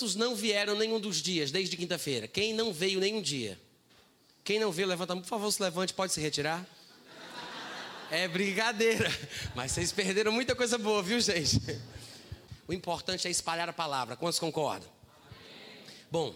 Quantos não vieram nenhum dos dias, desde quinta-feira? Quem não veio nenhum dia? Quem não veio, levanta, por favor, se levante, pode se retirar. É brincadeira, mas vocês perderam muita coisa boa, viu, gente? O importante é espalhar a palavra. Quantos concordam? Bom,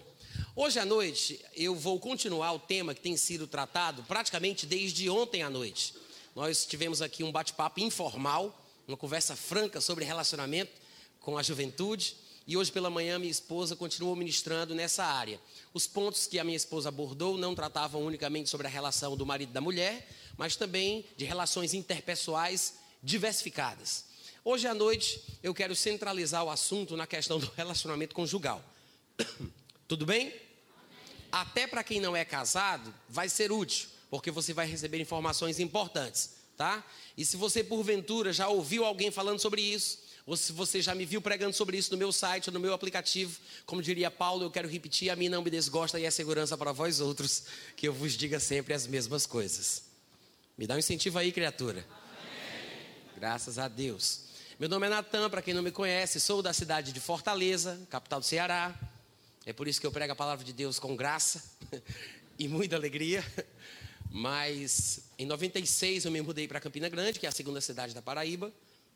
hoje à noite eu vou continuar o tema que tem sido tratado praticamente desde ontem à noite. Nós tivemos aqui um bate-papo informal, uma conversa franca sobre relacionamento com a juventude. E hoje pela manhã minha esposa continuou ministrando nessa área. Os pontos que a minha esposa abordou não tratavam unicamente sobre a relação do marido e da mulher, mas também de relações interpessoais diversificadas. Hoje à noite eu quero centralizar o assunto na questão do relacionamento conjugal. Tudo bem? Até para quem não é casado, vai ser útil, porque você vai receber informações importantes, tá? E se você porventura já ouviu alguém falando sobre isso, ou se você já me viu pregando sobre isso no meu site, no meu aplicativo, como diria Paulo, eu quero repetir: a mim não me desgosta e é segurança para vós outros, que eu vos diga sempre as mesmas coisas. Me dá um incentivo aí, criatura. Amém. Graças a Deus. Meu nome é Natan, para quem não me conhece, sou da cidade de Fortaleza, capital do Ceará. É por isso que eu prego a palavra de Deus com graça e muita alegria. Mas em 96 eu me mudei para Campina Grande, que é a segunda cidade da Paraíba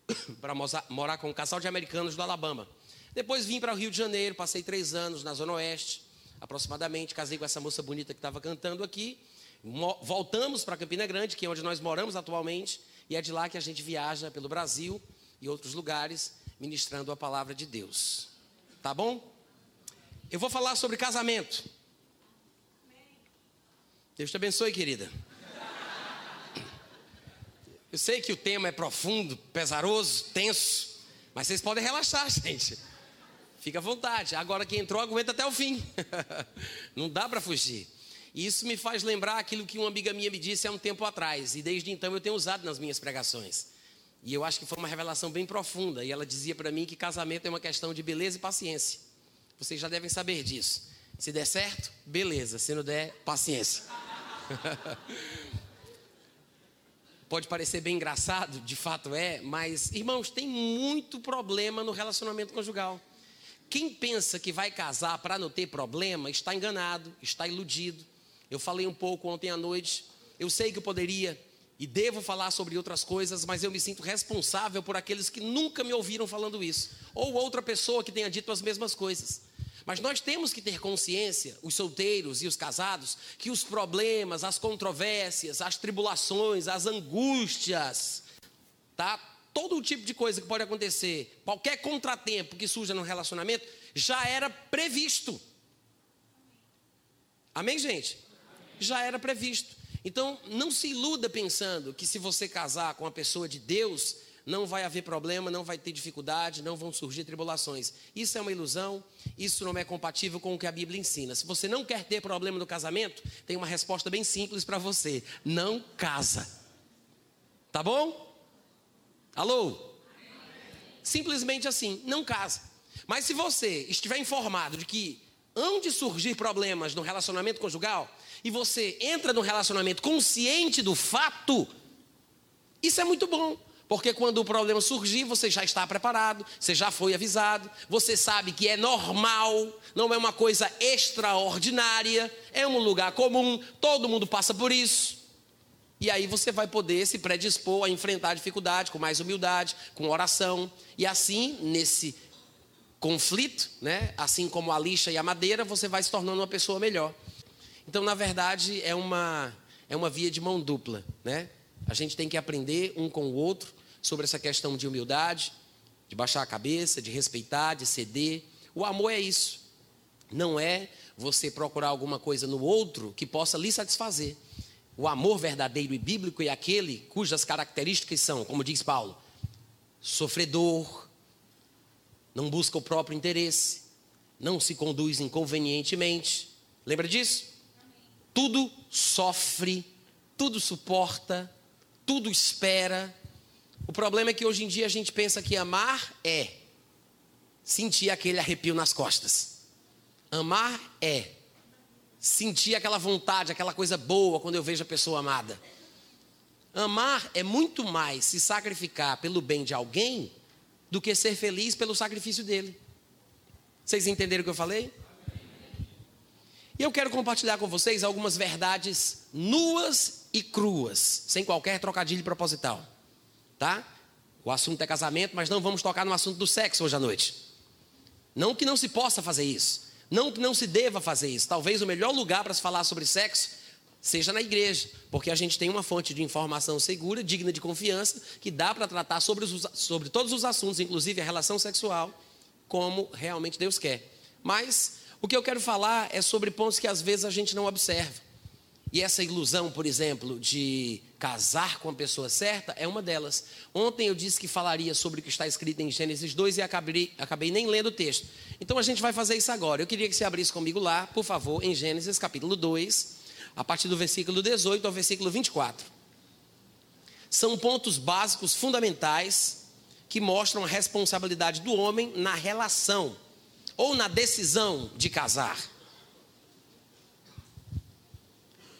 para morar com um casal de americanos do Alabama. Depois vim para o Rio de Janeiro, passei três anos na Zona Oeste, aproximadamente. Casei com essa moça bonita que estava cantando aqui. Voltamos para Campina Grande, que é onde nós moramos atualmente, e é de lá que a gente viaja pelo Brasil e outros lugares, ministrando a palavra de Deus. Tá bom? Eu vou falar sobre casamento. Deus te abençoe, querida. Eu sei que o tema é profundo, pesaroso, tenso, mas vocês podem relaxar, gente. Fica à vontade. Agora quem entrou aguenta até o fim. Não dá para fugir. E isso me faz lembrar aquilo que uma amiga minha me disse há um tempo atrás, e desde então eu tenho usado nas minhas pregações. E eu acho que foi uma revelação bem profunda, e ela dizia para mim que casamento é uma questão de beleza e paciência. Vocês já devem saber disso. Se der certo, beleza. Se não der, paciência. Pode parecer bem engraçado, de fato é, mas, irmãos, tem muito problema no relacionamento conjugal. Quem pensa que vai casar para não ter problema está enganado, está iludido. Eu falei um pouco ontem à noite. Eu sei que eu poderia e devo falar sobre outras coisas, mas eu me sinto responsável por aqueles que nunca me ouviram falando isso, ou outra pessoa que tenha dito as mesmas coisas. Mas nós temos que ter consciência, os solteiros e os casados, que os problemas, as controvérsias, as tribulações, as angústias, tá? Todo tipo de coisa que pode acontecer, qualquer contratempo que surja no relacionamento, já era previsto. Amém, gente? Já era previsto. Então, não se iluda pensando que se você casar com uma pessoa de Deus, não vai haver problema, não vai ter dificuldade, não vão surgir tribulações. Isso é uma ilusão, isso não é compatível com o que a Bíblia ensina. Se você não quer ter problema no casamento, tem uma resposta bem simples para você: não casa. Tá bom? Alô? Simplesmente assim, não casa. Mas se você estiver informado de que hão de surgir problemas no relacionamento conjugal, e você entra no relacionamento consciente do fato, isso é muito bom. Porque quando o problema surgir, você já está preparado, você já foi avisado, você sabe que é normal, não é uma coisa extraordinária, é um lugar comum, todo mundo passa por isso. E aí você vai poder se predispor a enfrentar a dificuldade com mais humildade, com oração. E assim, nesse conflito, né, assim como a lixa e a madeira, você vai se tornando uma pessoa melhor. Então, na verdade, é uma, é uma via de mão dupla. Né? A gente tem que aprender um com o outro sobre essa questão de humildade, de baixar a cabeça, de respeitar, de ceder. O amor é isso. Não é você procurar alguma coisa no outro que possa lhe satisfazer. O amor verdadeiro e bíblico é aquele cujas características são, como diz Paulo, sofredor, não busca o próprio interesse, não se conduz inconvenientemente. Lembra disso? Tudo sofre, tudo suporta, tudo espera, o problema é que hoje em dia a gente pensa que amar é sentir aquele arrepio nas costas. Amar é sentir aquela vontade, aquela coisa boa quando eu vejo a pessoa amada. Amar é muito mais se sacrificar pelo bem de alguém do que ser feliz pelo sacrifício dele. Vocês entenderam o que eu falei? E eu quero compartilhar com vocês algumas verdades nuas e cruas, sem qualquer trocadilho proposital. Tá? O assunto é casamento, mas não vamos tocar no assunto do sexo hoje à noite. Não que não se possa fazer isso. Não que não se deva fazer isso. Talvez o melhor lugar para se falar sobre sexo seja na igreja, porque a gente tem uma fonte de informação segura, digna de confiança, que dá para tratar sobre, os, sobre todos os assuntos, inclusive a relação sexual, como realmente Deus quer. Mas o que eu quero falar é sobre pontos que às vezes a gente não observa. E essa ilusão, por exemplo, de casar com a pessoa certa é uma delas. Ontem eu disse que falaria sobre o que está escrito em Gênesis 2 e acabei, acabei nem lendo o texto. Então a gente vai fazer isso agora. Eu queria que você abrisse comigo lá, por favor, em Gênesis capítulo 2, a partir do versículo 18 ao versículo 24. São pontos básicos, fundamentais, que mostram a responsabilidade do homem na relação ou na decisão de casar.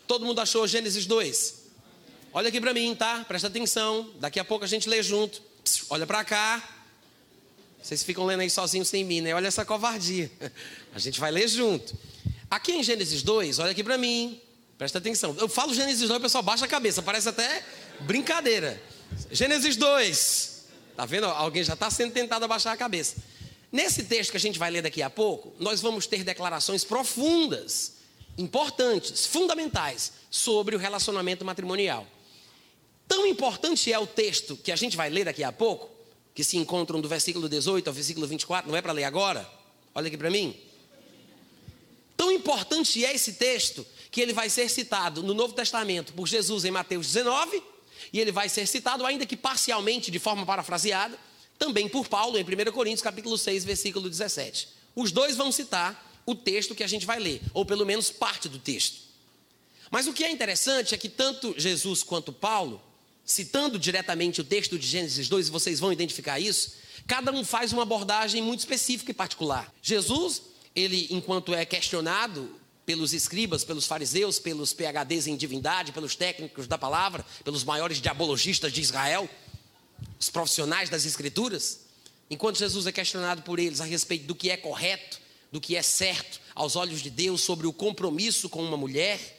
Todo mundo achou Gênesis 2? Olha aqui para mim, tá? Presta atenção. Daqui a pouco a gente lê junto. Olha para cá. Vocês ficam lendo aí sozinhos sem mim, né? Olha essa covardia. A gente vai ler junto. Aqui em Gênesis 2, olha aqui para mim. Presta atenção. Eu falo Gênesis 2, o pessoal baixa a cabeça. Parece até brincadeira. Gênesis 2. Tá vendo? Alguém já está sendo tentado a baixar a cabeça. Nesse texto que a gente vai ler daqui a pouco, nós vamos ter declarações profundas importantes, fundamentais, sobre o relacionamento matrimonial. Tão importante é o texto que a gente vai ler daqui a pouco, que se encontram do versículo 18 ao versículo 24, não é para ler agora? Olha aqui para mim. Tão importante é esse texto que ele vai ser citado no Novo Testamento por Jesus em Mateus 19, e ele vai ser citado, ainda que parcialmente, de forma parafraseada, também por Paulo em 1 Coríntios capítulo 6, versículo 17. Os dois vão citar o texto que a gente vai ler, ou pelo menos parte do texto. Mas o que é interessante é que tanto Jesus quanto Paulo, citando diretamente o texto de Gênesis 2, e vocês vão identificar isso, cada um faz uma abordagem muito específica e particular. Jesus, ele, enquanto é questionado pelos escribas, pelos fariseus, pelos PHDs em divindade, pelos técnicos da palavra, pelos maiores diabologistas de Israel, os profissionais das escrituras, enquanto Jesus é questionado por eles a respeito do que é correto, do que é certo aos olhos de Deus sobre o compromisso com uma mulher,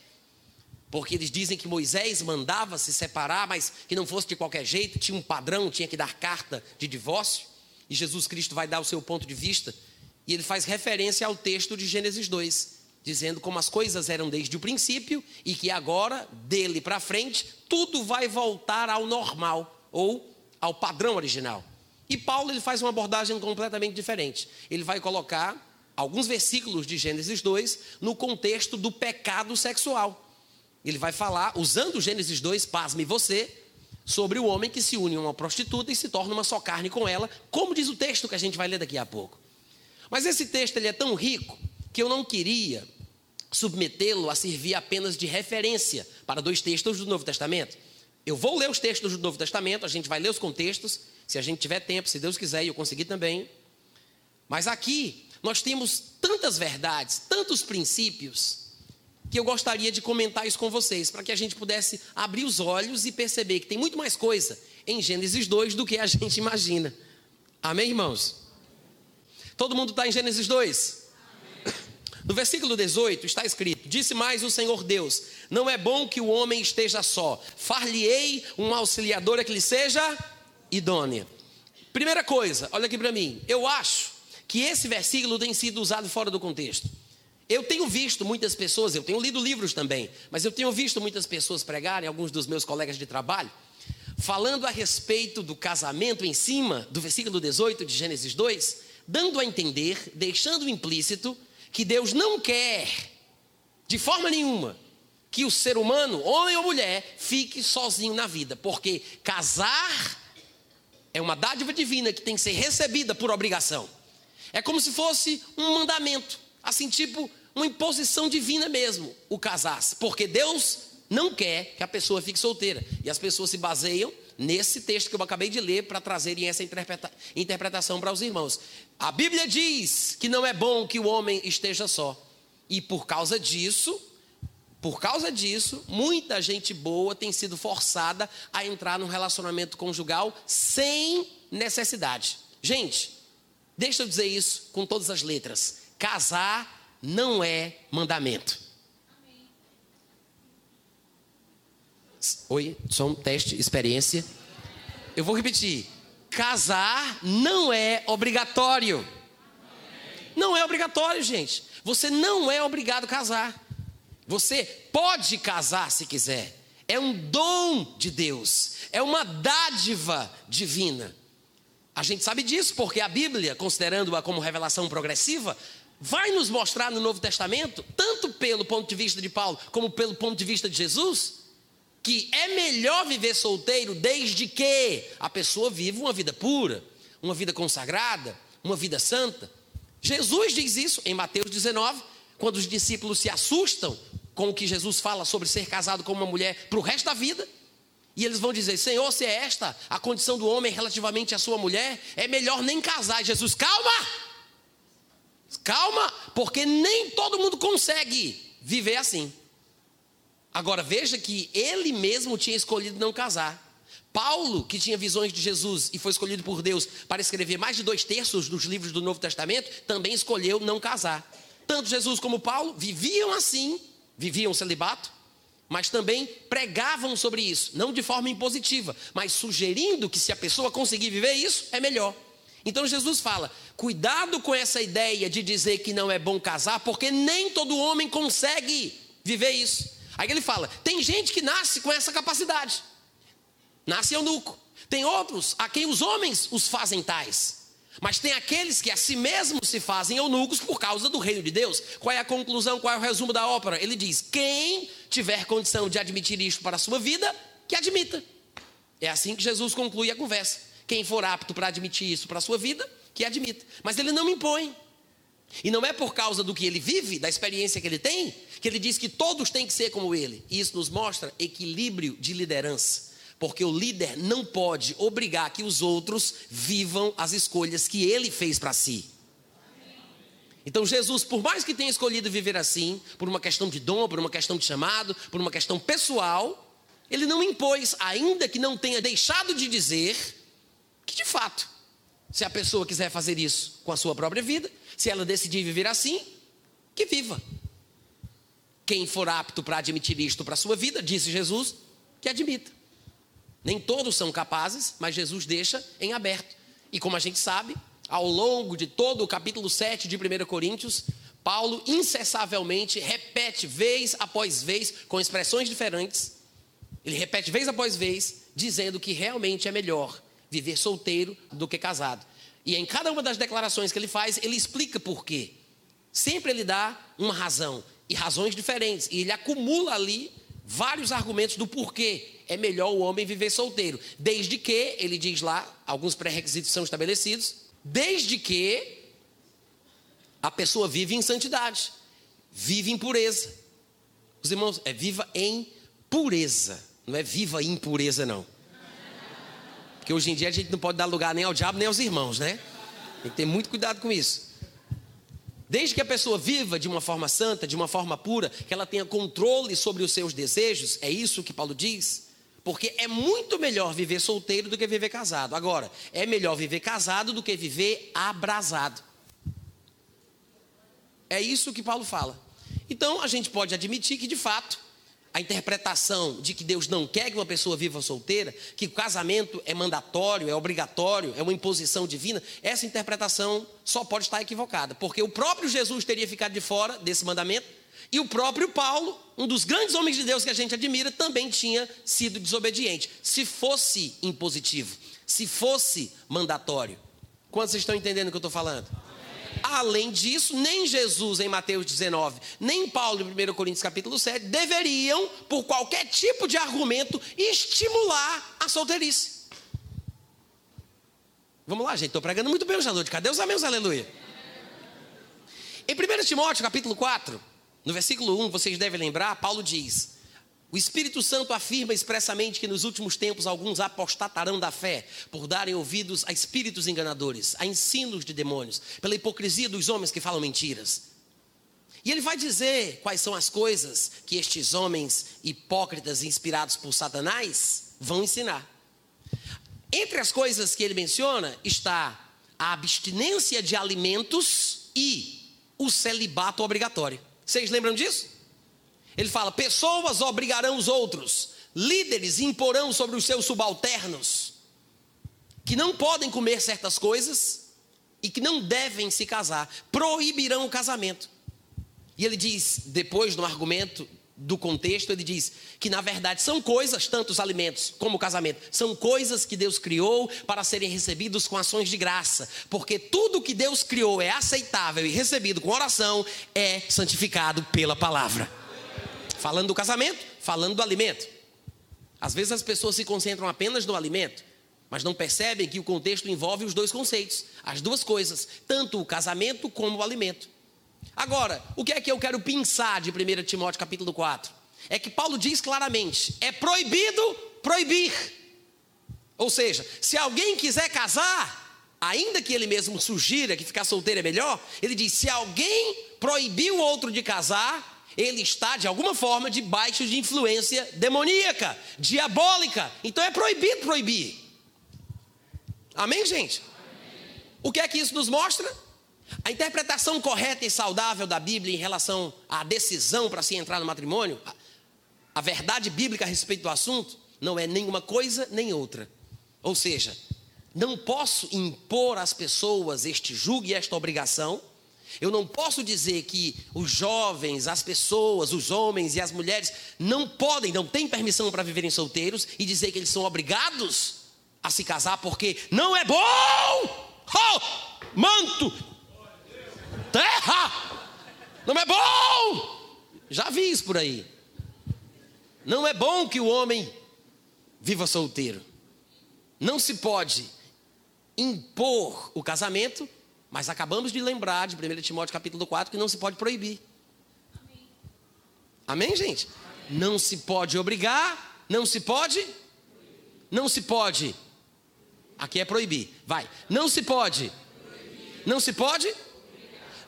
porque eles dizem que Moisés mandava se separar, mas que não fosse de qualquer jeito, tinha um padrão, tinha que dar carta de divórcio, e Jesus Cristo vai dar o seu ponto de vista, e ele faz referência ao texto de Gênesis 2, dizendo como as coisas eram desde o princípio e que agora, dele para frente, tudo vai voltar ao normal ou ao padrão original. E Paulo ele faz uma abordagem completamente diferente. Ele vai colocar alguns versículos de Gênesis 2 no contexto do pecado sexual. Ele vai falar, usando Gênesis 2, pasme você, sobre o homem que se une a uma prostituta e se torna uma só carne com ela, como diz o texto que a gente vai ler daqui a pouco. Mas esse texto ele é tão rico que eu não queria submetê-lo a servir apenas de referência para dois textos do Novo Testamento. Eu vou ler os textos do Novo Testamento, a gente vai ler os contextos, se a gente tiver tempo, se Deus quiser e eu conseguir também. Mas aqui nós temos tantas verdades, tantos princípios, que eu gostaria de comentar isso com vocês, para que a gente pudesse abrir os olhos e perceber que tem muito mais coisa em Gênesis 2 do que a gente imagina. Amém, irmãos? Todo mundo está em Gênesis 2? No versículo 18 está escrito: Disse mais o Senhor Deus: Não é bom que o homem esteja só, far-lhe-ei uma auxiliadora que lhe seja idônea. Primeira coisa, olha aqui para mim, eu acho que esse versículo tem sido usado fora do contexto. Eu tenho visto muitas pessoas, eu tenho lido livros também, mas eu tenho visto muitas pessoas pregarem, alguns dos meus colegas de trabalho, falando a respeito do casamento em cima do versículo 18 de Gênesis 2, dando a entender, deixando implícito, que Deus não quer, de forma nenhuma, que o ser humano, homem ou mulher, fique sozinho na vida, porque casar é uma dádiva divina que tem que ser recebida por obrigação. É como se fosse um mandamento, assim, tipo uma imposição divina mesmo, o casar-se, porque Deus não quer que a pessoa fique solteira. E as pessoas se baseiam nesse texto que eu acabei de ler para trazerem essa interpreta interpretação para os irmãos. A Bíblia diz que não é bom que o homem esteja só. E por causa disso, por causa disso, muita gente boa tem sido forçada a entrar num relacionamento conjugal sem necessidade. Gente, Deixa eu dizer isso com todas as letras. Casar não é mandamento. Oi, som, teste, experiência. Eu vou repetir. Casar não é obrigatório. Não é obrigatório, gente. Você não é obrigado a casar. Você pode casar se quiser. É um dom de Deus. É uma dádiva divina. A gente sabe disso porque a Bíblia, considerando-a como revelação progressiva, vai nos mostrar no Novo Testamento, tanto pelo ponto de vista de Paulo, como pelo ponto de vista de Jesus, que é melhor viver solteiro desde que a pessoa viva uma vida pura, uma vida consagrada, uma vida santa. Jesus diz isso em Mateus 19, quando os discípulos se assustam com o que Jesus fala sobre ser casado com uma mulher para o resto da vida. E eles vão dizer: Senhor, se é esta a condição do homem relativamente à sua mulher, é melhor nem casar. Jesus, calma! Calma, porque nem todo mundo consegue viver assim. Agora veja que ele mesmo tinha escolhido não casar. Paulo, que tinha visões de Jesus e foi escolhido por Deus para escrever mais de dois terços dos livros do Novo Testamento, também escolheu não casar. Tanto Jesus como Paulo viviam assim, viviam celibato, mas também pregavam sobre isso, não de forma impositiva, mas sugerindo que se a pessoa conseguir viver isso, é melhor. Então Jesus fala: cuidado com essa ideia de dizer que não é bom casar, porque nem todo homem consegue viver isso. Aí ele fala: tem gente que nasce com essa capacidade, nasce eunuco. Tem outros a quem os homens os fazem tais. Mas tem aqueles que a si mesmos se fazem eunucos por causa do reino de Deus. Qual é a conclusão, qual é o resumo da ópera? Ele diz: quem tiver condição de admitir isto para a sua vida, que admita. É assim que Jesus conclui a conversa. Quem for apto para admitir isso para a sua vida, que admita. Mas ele não impõe. E não é por causa do que ele vive, da experiência que ele tem, que ele diz que todos têm que ser como ele. E isso nos mostra equilíbrio de liderança. Porque o líder não pode obrigar que os outros vivam as escolhas que ele fez para si. Então, Jesus, por mais que tenha escolhido viver assim, por uma questão de dom, por uma questão de chamado, por uma questão pessoal, ele não impôs, ainda que não tenha deixado de dizer, que de fato, se a pessoa quiser fazer isso com a sua própria vida, se ela decidir viver assim, que viva. Quem for apto para admitir isto para a sua vida, disse Jesus, que admita. Nem todos são capazes, mas Jesus deixa em aberto. E como a gente sabe, ao longo de todo o capítulo 7 de 1 Coríntios, Paulo incessavelmente repete vez após vez, com expressões diferentes, ele repete vez após vez, dizendo que realmente é melhor viver solteiro do que casado. E em cada uma das declarações que ele faz, ele explica por quê. Sempre ele dá uma razão e razões diferentes. E ele acumula ali vários argumentos do porquê é melhor o homem viver solteiro. Desde que, ele diz lá, alguns pré-requisitos são estabelecidos, desde que a pessoa vive em santidade, vive em pureza. Os irmãos, é viva em pureza, não é viva em impureza, não. Porque hoje em dia a gente não pode dar lugar nem ao diabo nem aos irmãos, né? Tem que ter muito cuidado com isso. Desde que a pessoa viva de uma forma santa, de uma forma pura, que ela tenha controle sobre os seus desejos, é isso que Paulo diz. Porque é muito melhor viver solteiro do que viver casado. Agora, é melhor viver casado do que viver abrasado. É isso que Paulo fala. Então, a gente pode admitir que, de fato, a interpretação de que Deus não quer que uma pessoa viva solteira, que o casamento é mandatório, é obrigatório, é uma imposição divina, essa interpretação só pode estar equivocada, porque o próprio Jesus teria ficado de fora desse mandamento, e o próprio Paulo, um dos grandes homens de Deus que a gente admira, também tinha sido desobediente. Se fosse impositivo, se fosse mandatório. Quantos estão entendendo o que eu estou falando? Além disso, nem Jesus em Mateus 19, nem Paulo em 1 Coríntios capítulo 7 deveriam, por qualquer tipo de argumento, estimular a solteirice. Vamos lá, gente, estou pregando muito bem à noite. Cadê os amigos, aleluia? Em 1 Timóteo capítulo 4, no versículo 1, vocês devem lembrar, Paulo diz: o Espírito Santo afirma expressamente que nos últimos tempos alguns apostatarão da fé por darem ouvidos a espíritos enganadores, a ensinos de demônios, pela hipocrisia dos homens que falam mentiras. E ele vai dizer quais são as coisas que estes homens hipócritas inspirados por Satanás vão ensinar. Entre as coisas que ele menciona está a abstinência de alimentos e o celibato obrigatório. Vocês lembram disso? Ele fala: pessoas obrigarão os outros, líderes imporão sobre os seus subalternos, que não podem comer certas coisas e que não devem se casar, proibirão o casamento. E ele diz, depois no argumento do contexto, ele diz que na verdade são coisas, tanto os alimentos como o casamento, são coisas que Deus criou para serem recebidos com ações de graça, porque tudo que Deus criou é aceitável e recebido com oração é santificado pela palavra. Falando do casamento, falando do alimento. Às vezes as pessoas se concentram apenas no alimento, mas não percebem que o contexto envolve os dois conceitos, as duas coisas, tanto o casamento como o alimento. Agora, o que é que eu quero pensar de 1 Timóteo capítulo 4? É que Paulo diz claramente: é proibido proibir. Ou seja, se alguém quiser casar, ainda que ele mesmo sugira que ficar solteiro é melhor, ele diz: se alguém proibir o outro de casar, ele está de alguma forma debaixo de influência demoníaca, diabólica. Então é proibido proibir. Amém, gente? Amém. O que é que isso nos mostra? A interpretação correta e saudável da Bíblia em relação à decisão para se entrar no matrimônio, a verdade bíblica a respeito do assunto, não é nenhuma coisa nem outra. Ou seja, não posso impor às pessoas este julgo e esta obrigação. Eu não posso dizer que os jovens, as pessoas, os homens e as mulheres não podem, não têm permissão para viverem solteiros e dizer que eles são obrigados a se casar porque não é bom. Oh, manto, terra, não é bom. Já vi isso por aí. Não é bom que o homem viva solteiro. Não se pode impor o casamento, mas acabamos de lembrar de 1 Timóteo capítulo 4 que não se pode proibir. Amém, gente? Não se pode obrigar, não se pode, não se pode. Aqui é proibir. Vai. Não se pode. Não se pode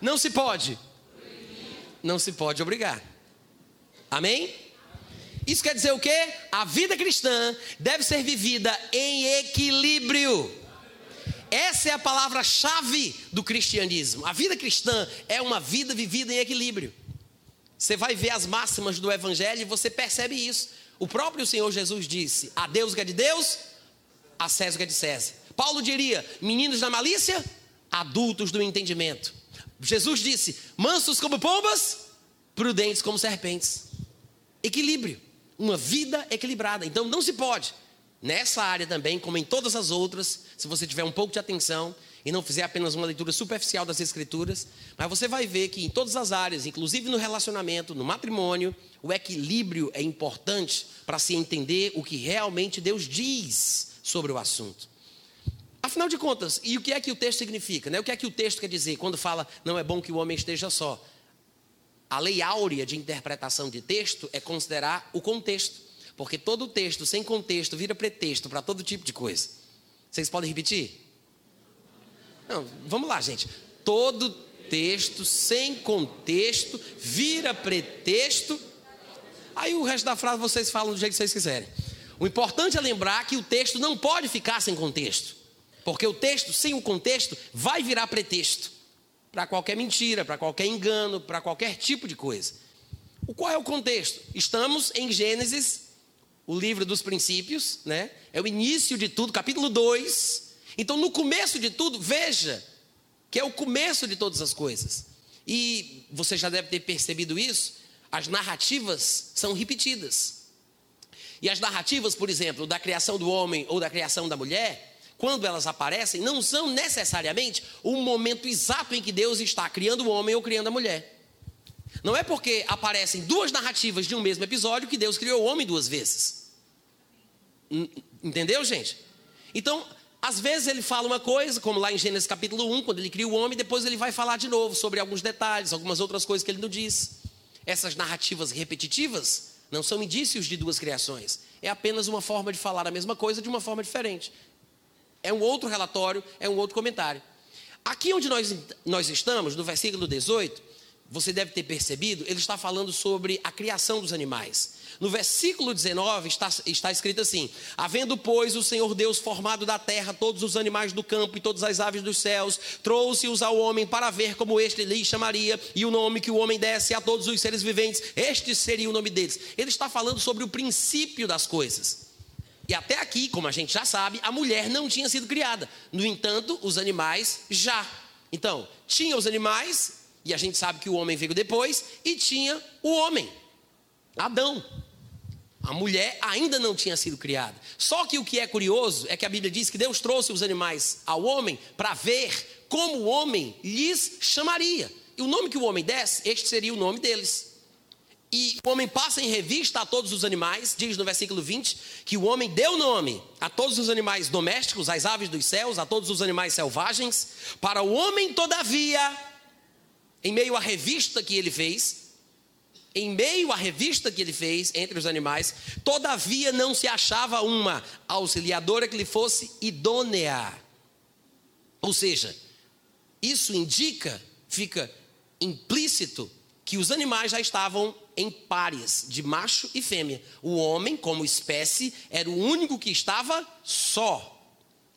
não se pode. Não se pode obrigar. Amém? Isso quer dizer o quê? A vida cristã deve ser vivida em equilíbrio. Essa é a palavra-chave do cristianismo. A vida cristã é uma vida vivida em equilíbrio. Você vai ver as máximas do Evangelho e você percebe isso. O próprio Senhor Jesus disse: a Deus que é de Deus, a César que é de César. Paulo diria: meninos da malícia, adultos do entendimento. Jesus disse: mansos como pombas, prudentes como serpentes. Equilíbrio, uma vida equilibrada. Então não se pode, nessa área também, como em todas as outras, se você tiver um pouco de atenção e não fizer apenas uma leitura superficial das Escrituras, mas você vai ver que em todas as áreas, inclusive no relacionamento, no matrimônio, o equilíbrio é importante para se entender o que realmente Deus diz sobre o assunto. Afinal de contas, e o que é que o texto significa? Né? O que é que o texto quer dizer quando fala não é bom que o homem esteja só? A lei áurea de interpretação de texto é considerar o contexto, porque todo texto sem contexto vira pretexto para todo tipo de coisa. Vocês podem repetir? Não, vamos lá, gente. Todo texto sem contexto vira pretexto. Aí o resto da frase vocês falam do jeito que vocês quiserem. O importante é lembrar que o texto não pode ficar sem contexto. Porque o texto, sem o contexto, vai virar pretexto para qualquer mentira, para qualquer engano, para qualquer tipo de coisa. O qual é o contexto? Estamos em Gênesis, o livro dos princípios, né? É o início de tudo, capítulo 2. Então, no começo de tudo, veja que é o começo de todas as coisas. E você já deve ter percebido isso, as narrativas são repetidas. E as narrativas, por exemplo, da criação do homem ou da criação da mulher, quando elas aparecem, não são necessariamente o momento exato em que Deus está criando o homem ou criando a mulher. Não é porque aparecem duas narrativas de um mesmo episódio que Deus criou o homem duas vezes. Entendeu, gente? Então, às vezes ele fala uma coisa, como lá em Gênesis capítulo 1, quando ele cria o homem, depois ele vai falar de novo sobre alguns detalhes, algumas outras coisas que ele não diz. Essas narrativas repetitivas não são indícios de duas criações. É apenas uma forma de falar a mesma coisa de uma forma diferente. É um outro relatório, é um outro comentário. Aqui onde nós, nós estamos, no versículo 18, você deve ter percebido, ele está falando sobre a criação dos animais. No versículo 19 está, está escrito assim: Havendo, pois, o Senhor Deus formado da terra todos os animais do campo e todas as aves dos céus, trouxe-os ao homem para ver como este lhe chamaria, e o nome que o homem desse a todos os seres viventes, este seria o nome deles. Ele está falando sobre o princípio das coisas. E até aqui, como a gente já sabe, a mulher não tinha sido criada. No entanto, os animais já. Então, tinha os animais, e a gente sabe que o homem veio depois, e tinha o homem, Adão. A mulher ainda não tinha sido criada. Só que o que é curioso é que a Bíblia diz que Deus trouxe os animais ao homem para ver como o homem lhes chamaria. E o nome que o homem desse, este seria o nome deles. E o homem passa em revista a todos os animais, diz no versículo 20, que o homem deu nome a todos os animais domésticos, às aves dos céus, a todos os animais selvagens. Para o homem, todavia, em meio à revista que ele fez, em meio à revista que ele fez entre os animais, todavia não se achava uma auxiliadora que lhe fosse idônea. Ou seja, isso indica, fica implícito, que os animais já estavam em pares, de macho e fêmea. O homem, como espécie, era o único que estava só.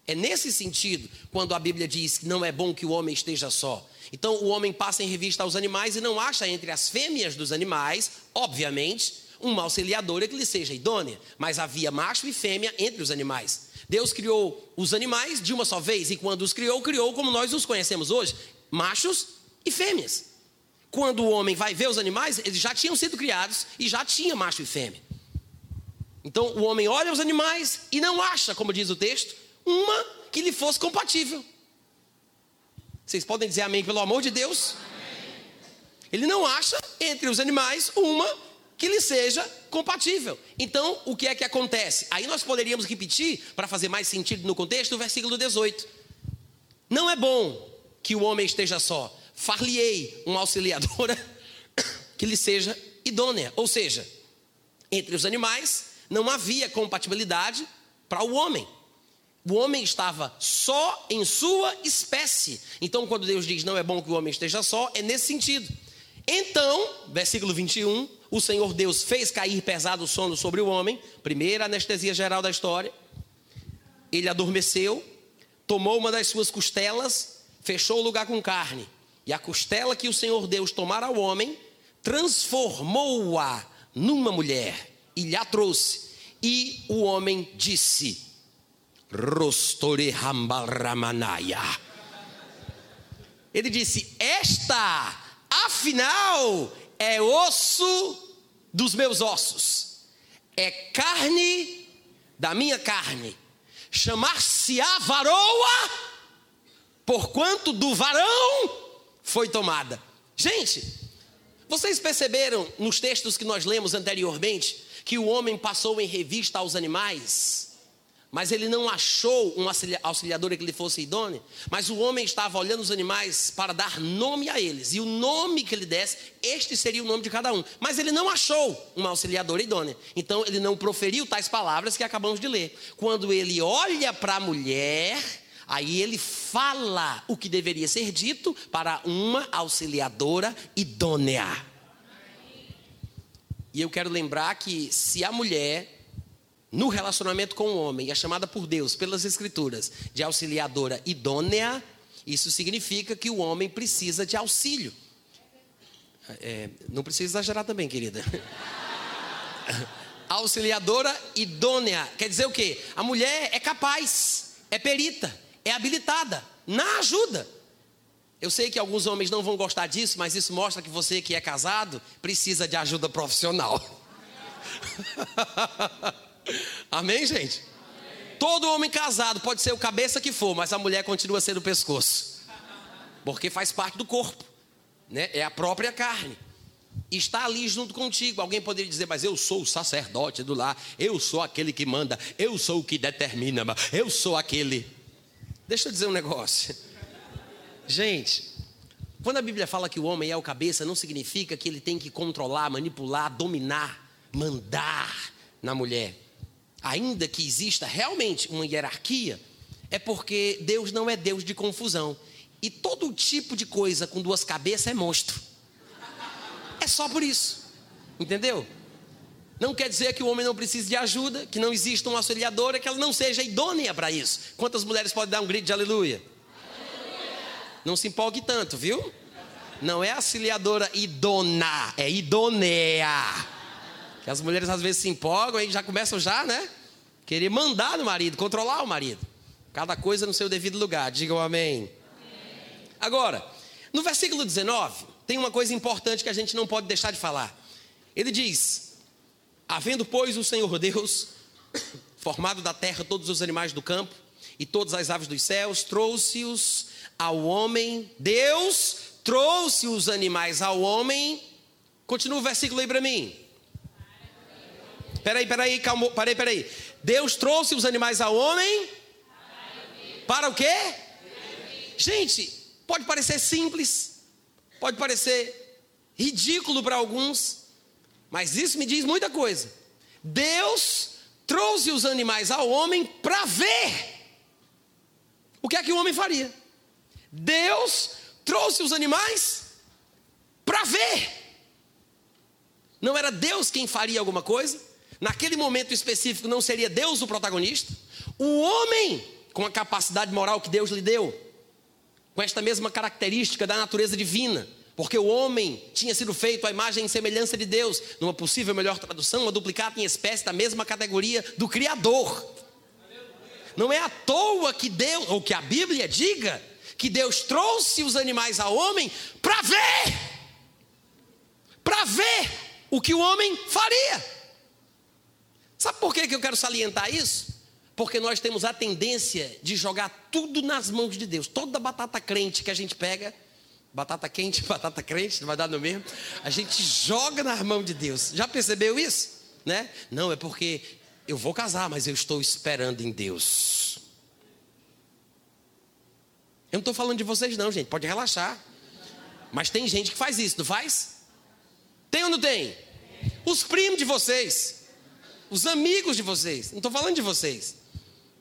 É nesse sentido, quando a Bíblia diz que não é bom que o homem esteja só. Então o homem passa em revista aos animais e não acha entre as fêmeas dos animais, obviamente, uma auxiliadora que lhe seja idônea, mas havia macho e fêmea entre os animais. Deus criou os animais de uma só vez e quando os criou, criou como nós os conhecemos hoje, machos e fêmeas. Quando o homem vai ver os animais, eles já tinham sido criados e já tinha macho e fêmea. Então o homem olha os animais e não acha, como diz o texto, uma que lhe fosse compatível. Vocês podem dizer amém, pelo amor de Deus? Ele não acha entre os animais uma que lhe seja compatível. Então, o que é que acontece? Aí nós poderíamos repetir, para fazer mais sentido no contexto, o versículo 18. Não é bom que o homem esteja só. Far-lhe-ei uma auxiliadora que lhe seja idônea. Ou seja, entre os animais não havia compatibilidade para o homem. O homem estava só em sua espécie. Então, quando Deus diz não é bom que o homem esteja só, é nesse sentido. Então, versículo 21, o Senhor Deus fez cair pesado sono sobre o homem, primeira anestesia geral da história. Ele adormeceu, tomou uma das suas costelas, fechou o lugar com carne. E a costela que o Senhor Deus tomara ao homem, transformou-a numa mulher e lhe a trouxe. E o homem disse: Rostore Rambalramanaya. Ele disse: Esta, afinal, é osso dos meus ossos, é carne da minha carne. Chamar-se-á varoa, porquanto do varão foi tomada. Gente, vocês perceberam nos textos que nós lemos anteriormente que o homem passou em revista aos animais? mas ele não achou uma auxiliadora que lhe fosse idônea. Mas o homem estava olhando os animais para dar nome a eles. E o nome que ele desse, este seria o nome de cada um. Mas ele não achou uma auxiliadora idônea. Então ele não proferiu tais palavras que acabamos de ler. Quando ele olha para a mulher, aí ele fala o que deveria ser dito para uma auxiliadora idônea. E eu quero lembrar que se a mulher no relacionamento com o homem, é chamada por Deus, pelas Escrituras, de auxiliadora idônea, isso significa que o homem precisa de auxílio. É, não precisa exagerar também, querida. auxiliadora idônea. Quer dizer o quê? A mulher é capaz, é perita, é habilitada na ajuda. Eu sei que alguns homens não vão gostar disso, mas isso mostra que você que é casado precisa de ajuda profissional. Amém, gente? Amém. Todo homem casado pode ser o cabeça que for, mas a mulher continua sendo o pescoço. Porque faz parte do corpo, né? É a própria carne. Está ali junto contigo. Alguém poderia dizer, mas eu sou o sacerdote do lar, eu sou aquele que manda, eu sou o que determina, eu sou aquele. Deixa eu dizer um negócio. Gente, quando a Bíblia fala que o homem é o cabeça, não significa que ele tem que controlar, manipular, dominar, mandar na mulher ainda que exista realmente uma hierarquia, é porque Deus não é Deus de confusão. E todo tipo de coisa com duas cabeças é monstro. é só por isso. Entendeu? Não quer dizer que o homem não precise de ajuda, que não exista uma auxiliadora, que ela não seja idônea para isso. Quantas mulheres podem dar um grito de aleluia? aleluia? Não se empolgue tanto, viu? Não é auxiliadora idona, é idônea. Que as mulheres às vezes se empolgam e já começam já, né? Querer mandar no marido, controlar o marido. Cada coisa no seu devido lugar. Digam amém. amém. Agora, no versículo 19, tem uma coisa importante que a gente não pode deixar de falar. Ele diz: Havendo, pois, o Senhor Deus formado da terra todos os animais do campo e todas as aves dos céus, trouxe-os ao homem. Deus trouxe os animais ao homem. Continua o versículo aí para mim. Peraí, peraí, calma, peraí, peraí. Deus trouxe os animais ao homem. Para o quê? Gente, pode parecer simples, pode parecer ridículo para alguns, mas isso me diz muita coisa. Deus trouxe os animais ao homem para ver o que é que o homem faria. Deus trouxe os animais para ver. Não era Deus quem faria alguma coisa. Naquele momento específico, não seria Deus o protagonista. O homem, com a capacidade moral que Deus lhe deu, com esta mesma característica da natureza divina, porque o homem tinha sido feito à imagem e semelhança de Deus, numa possível melhor tradução, uma duplicata em espécie da mesma categoria do Criador. Não é à toa que Deus, ou que a Bíblia diga, que Deus trouxe os animais ao homem para ver, para ver o que o homem faria. Sabe por que eu quero salientar isso? Porque nós temos a tendência de jogar tudo nas mãos de Deus. Toda batata crente que a gente pega, Batata quente, batata crente, não vai dar no mesmo. A gente joga na mão de Deus. Já percebeu isso? Né? Não, é porque eu vou casar, mas eu estou esperando em Deus. Eu não estou falando de vocês, não, gente. Pode relaxar. Mas tem gente que faz isso, não faz? Tem ou não tem? Os primos de vocês, os amigos de vocês. Não estou falando de vocês.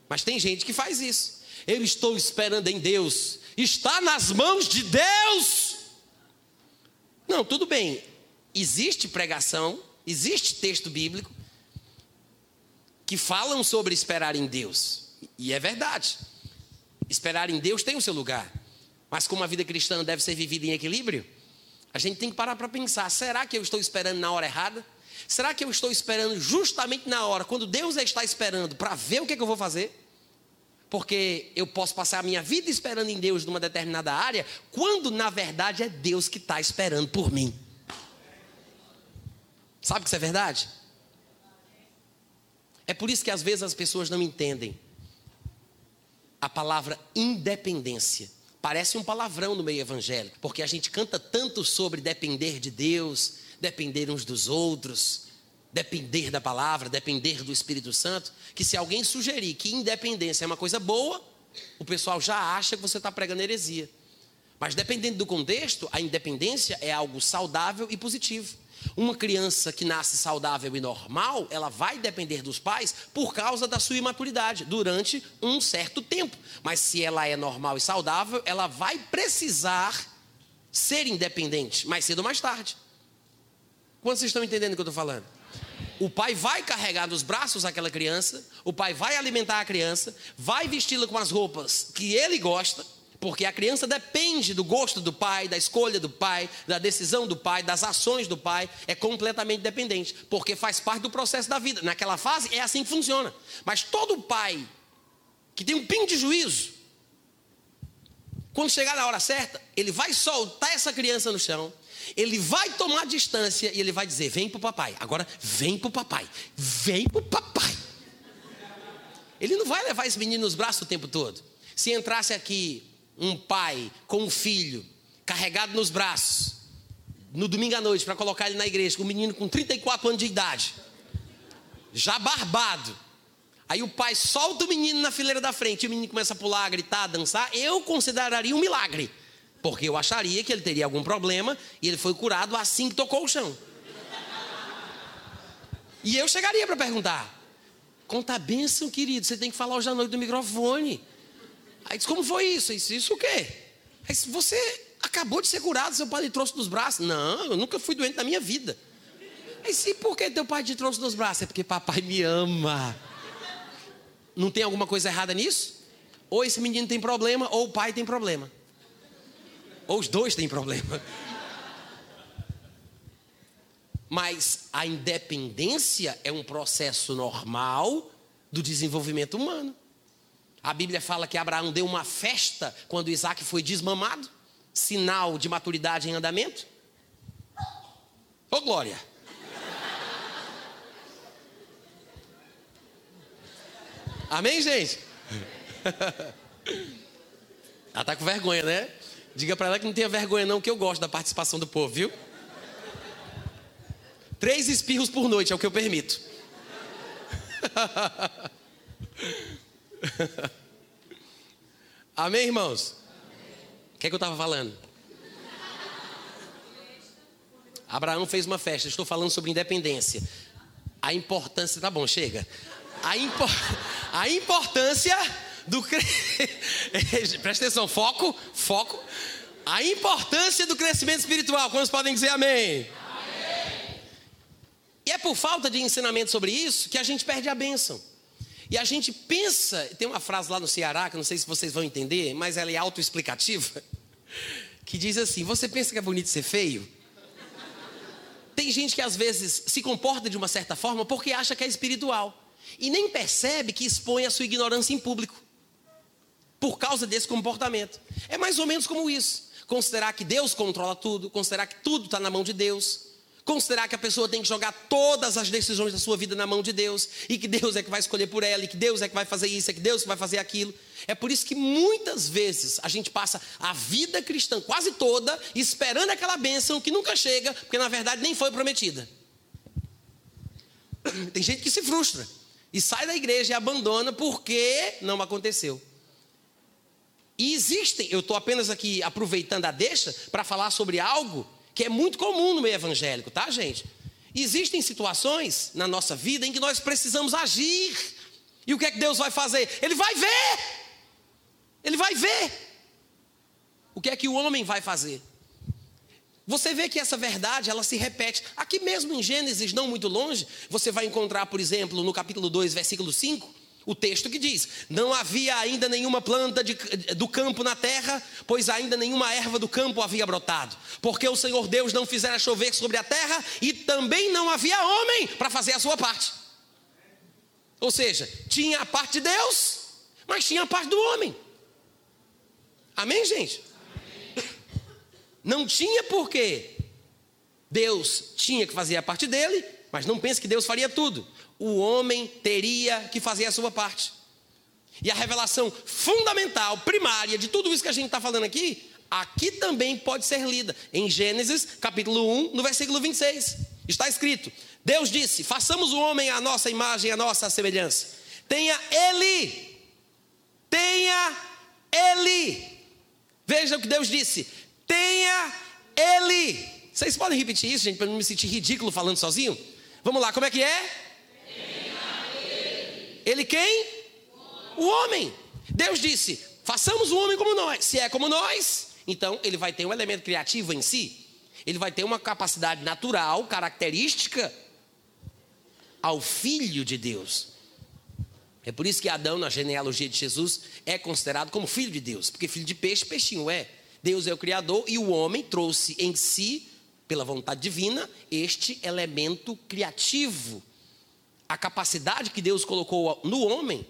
Mas tem gente que faz isso. Eu estou esperando em Deus está nas mãos de Deus. Não, tudo bem. Existe pregação, existe texto bíblico que falam sobre esperar em Deus. E é verdade. Esperar em Deus tem o seu lugar. Mas como a vida cristã deve ser vivida em equilíbrio, a gente tem que parar para pensar: será que eu estou esperando na hora errada? Será que eu estou esperando justamente na hora, quando Deus está esperando, para ver o que, é que eu vou fazer? Porque eu posso passar a minha vida esperando em Deus numa determinada área, quando na verdade é Deus que está esperando por mim. Sabe que isso é verdade? É por isso que às vezes as pessoas não entendem a palavra independência. Parece um palavrão no meio evangélico, porque a gente canta tanto sobre depender de Deus, depender uns dos outros, depender da palavra, depender do Espírito Santo, que se alguém sugerir que independência é uma coisa boa, o pessoal já acha que você está pregando heresia. Mas dependendo do contexto, a independência é algo saudável e positivo. Uma criança que nasce saudável e normal, ela vai depender dos pais por causa da sua imaturidade durante um certo tempo. Mas se ela é normal e saudável, ela vai precisar ser independente mais cedo ou mais tarde. Quantos vocês estão entendendo o que eu estou falando? O pai vai carregar nos braços aquela criança, o pai vai alimentar a criança, vai vesti-la com as roupas que ele gosta, porque a criança depende do gosto do pai, da escolha do pai, da decisão do pai, das ações do pai, é completamente dependente, porque faz parte do processo da vida. Naquela fase é assim que funciona. Mas todo pai que tem um pingo de juízo, quando chegar na hora certa, ele vai soltar essa criança no chão, ele vai tomar distância e ele vai dizer: Vem para o papai. Agora, vem para o papai. Vem para o papai. Ele não vai levar esse menino nos braços o tempo todo. Se entrasse aqui um pai com um filho carregado nos braços, no domingo à noite, para colocar ele na igreja, com um menino com 34 anos de idade, já barbado. Aí o pai solta o menino na fileira da frente, e o menino começa a pular, a gritar, a dançar. Eu consideraria um milagre. Porque eu acharia que ele teria algum problema e ele foi curado assim que tocou o chão. E eu chegaria para perguntar: conta a bênção, querido, você tem que falar hoje à noite do microfone. Aí disse: como foi isso? Isso, isso o quê? Aí disse, você Acabou de ser curado, seu pai lhe trouxe dos braços. Não, eu nunca fui doente na minha vida. E se por que teu pai te trouxe dos braços? É porque papai me ama. Não tem alguma coisa errada nisso? Ou esse menino tem problema, ou o pai tem problema. Ou os dois têm problema. Mas a independência é um processo normal do desenvolvimento humano. A Bíblia fala que Abraão deu uma festa quando Isaac foi desmamado sinal de maturidade em andamento. Ô, glória! Amém, gente? Ela tá com vergonha, né? Diga para ela que não tenha vergonha, não, que eu gosto da participação do povo, viu? Três espirros por noite é o que eu permito. Amém, irmãos? O que é que eu estava falando? Abraão fez uma festa. Estou falando sobre independência. A importância. Tá bom, chega. A, a importância do. Presta atenção, foco, foco. A importância do crescimento espiritual. Quantos podem dizer amém? E é por falta de ensinamento sobre isso que a gente perde a bênção. E a gente pensa, tem uma frase lá no Ceará, que não sei se vocês vão entender, mas ela é autoexplicativa, que diz assim: Você pensa que é bonito ser feio? Tem gente que às vezes se comporta de uma certa forma porque acha que é espiritual e nem percebe que expõe a sua ignorância em público por causa desse comportamento. É mais ou menos como isso: considerar que Deus controla tudo, considerar que tudo está na mão de Deus Considerar que a pessoa tem que jogar todas as decisões da sua vida na mão de Deus, e que Deus é que vai escolher por ela, e que Deus é que vai fazer isso, é que Deus que vai fazer aquilo. É por isso que muitas vezes a gente passa a vida cristã quase toda esperando aquela bênção que nunca chega, porque na verdade nem foi prometida. Tem gente que se frustra e sai da igreja e abandona porque não aconteceu. E existem, eu estou apenas aqui aproveitando a deixa para falar sobre algo que é muito comum no meio evangélico, tá, gente? Existem situações na nossa vida em que nós precisamos agir. E o que é que Deus vai fazer? Ele vai ver. Ele vai ver. O que é que o homem vai fazer? Você vê que essa verdade, ela se repete. Aqui mesmo em Gênesis, não muito longe, você vai encontrar, por exemplo, no capítulo 2, versículo 5, o texto que diz: Não havia ainda nenhuma planta de, do campo na terra, pois ainda nenhuma erva do campo havia brotado, porque o Senhor Deus não fizera chover sobre a terra e também não havia homem para fazer a sua parte. Ou seja, tinha a parte de Deus, mas tinha a parte do homem. Amém, gente? Amém. Não tinha porquê. Deus tinha que fazer a parte dele, mas não pense que Deus faria tudo o homem teria que fazer a sua parte. E a revelação fundamental, primária de tudo isso que a gente está falando aqui, aqui também pode ser lida em Gênesis capítulo 1, no versículo 26. Está escrito: Deus disse: façamos o homem à nossa imagem, à nossa semelhança. Tenha ele, tenha ele. Veja o que Deus disse: tenha ele. Vocês podem repetir isso, gente, para não me sentir ridículo falando sozinho? Vamos lá, como é que é? Ele quem? O homem. Deus disse: façamos o homem como nós. Se é como nós, então ele vai ter um elemento criativo em si. Ele vai ter uma capacidade natural, característica ao filho de Deus. É por isso que Adão, na genealogia de Jesus, é considerado como filho de Deus, porque filho de peixe, peixinho é. Deus é o Criador e o homem trouxe em si, pela vontade divina, este elemento criativo a capacidade que Deus colocou no homem,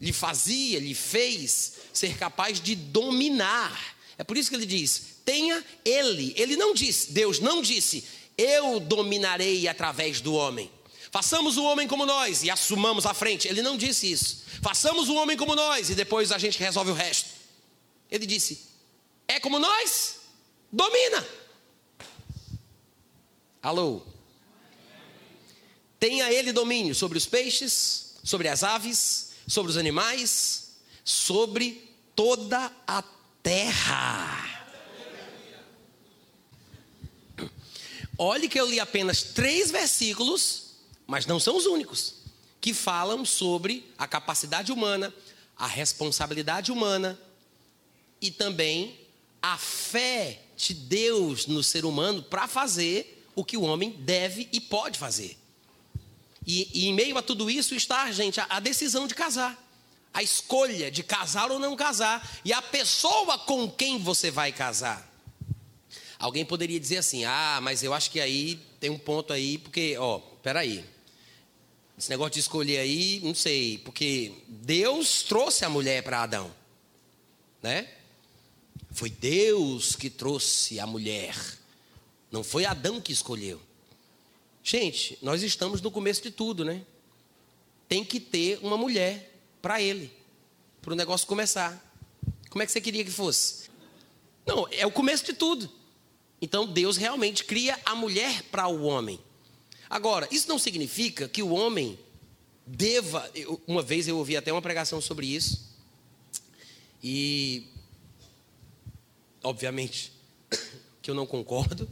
lhe fazia, lhe fez ser capaz de dominar. É por isso que ele diz: tenha ele. Ele não disse, Deus não disse, eu dominarei através do homem. Façamos o homem como nós e assumamos a frente. Ele não disse isso. Façamos o homem como nós e depois a gente resolve o resto. Ele disse: é como nós? Domina. Alô? Tenha ele domínio sobre os peixes, sobre as aves, sobre os animais, sobre toda a terra. Olhe que eu li apenas três versículos, mas não são os únicos, que falam sobre a capacidade humana, a responsabilidade humana e também a fé de Deus no ser humano para fazer o que o homem deve e pode fazer. E, e em meio a tudo isso está, gente, a, a decisão de casar. A escolha de casar ou não casar. E a pessoa com quem você vai casar. Alguém poderia dizer assim: ah, mas eu acho que aí tem um ponto aí, porque, ó, peraí. Esse negócio de escolher aí, não sei, porque Deus trouxe a mulher para Adão, né? Foi Deus que trouxe a mulher, não foi Adão que escolheu. Gente, nós estamos no começo de tudo, né? Tem que ter uma mulher para ele, para o negócio começar. Como é que você queria que fosse? Não, é o começo de tudo. Então Deus realmente cria a mulher para o homem. Agora, isso não significa que o homem deva. uma vez eu ouvi até uma pregação sobre isso. E, obviamente, que eu não concordo,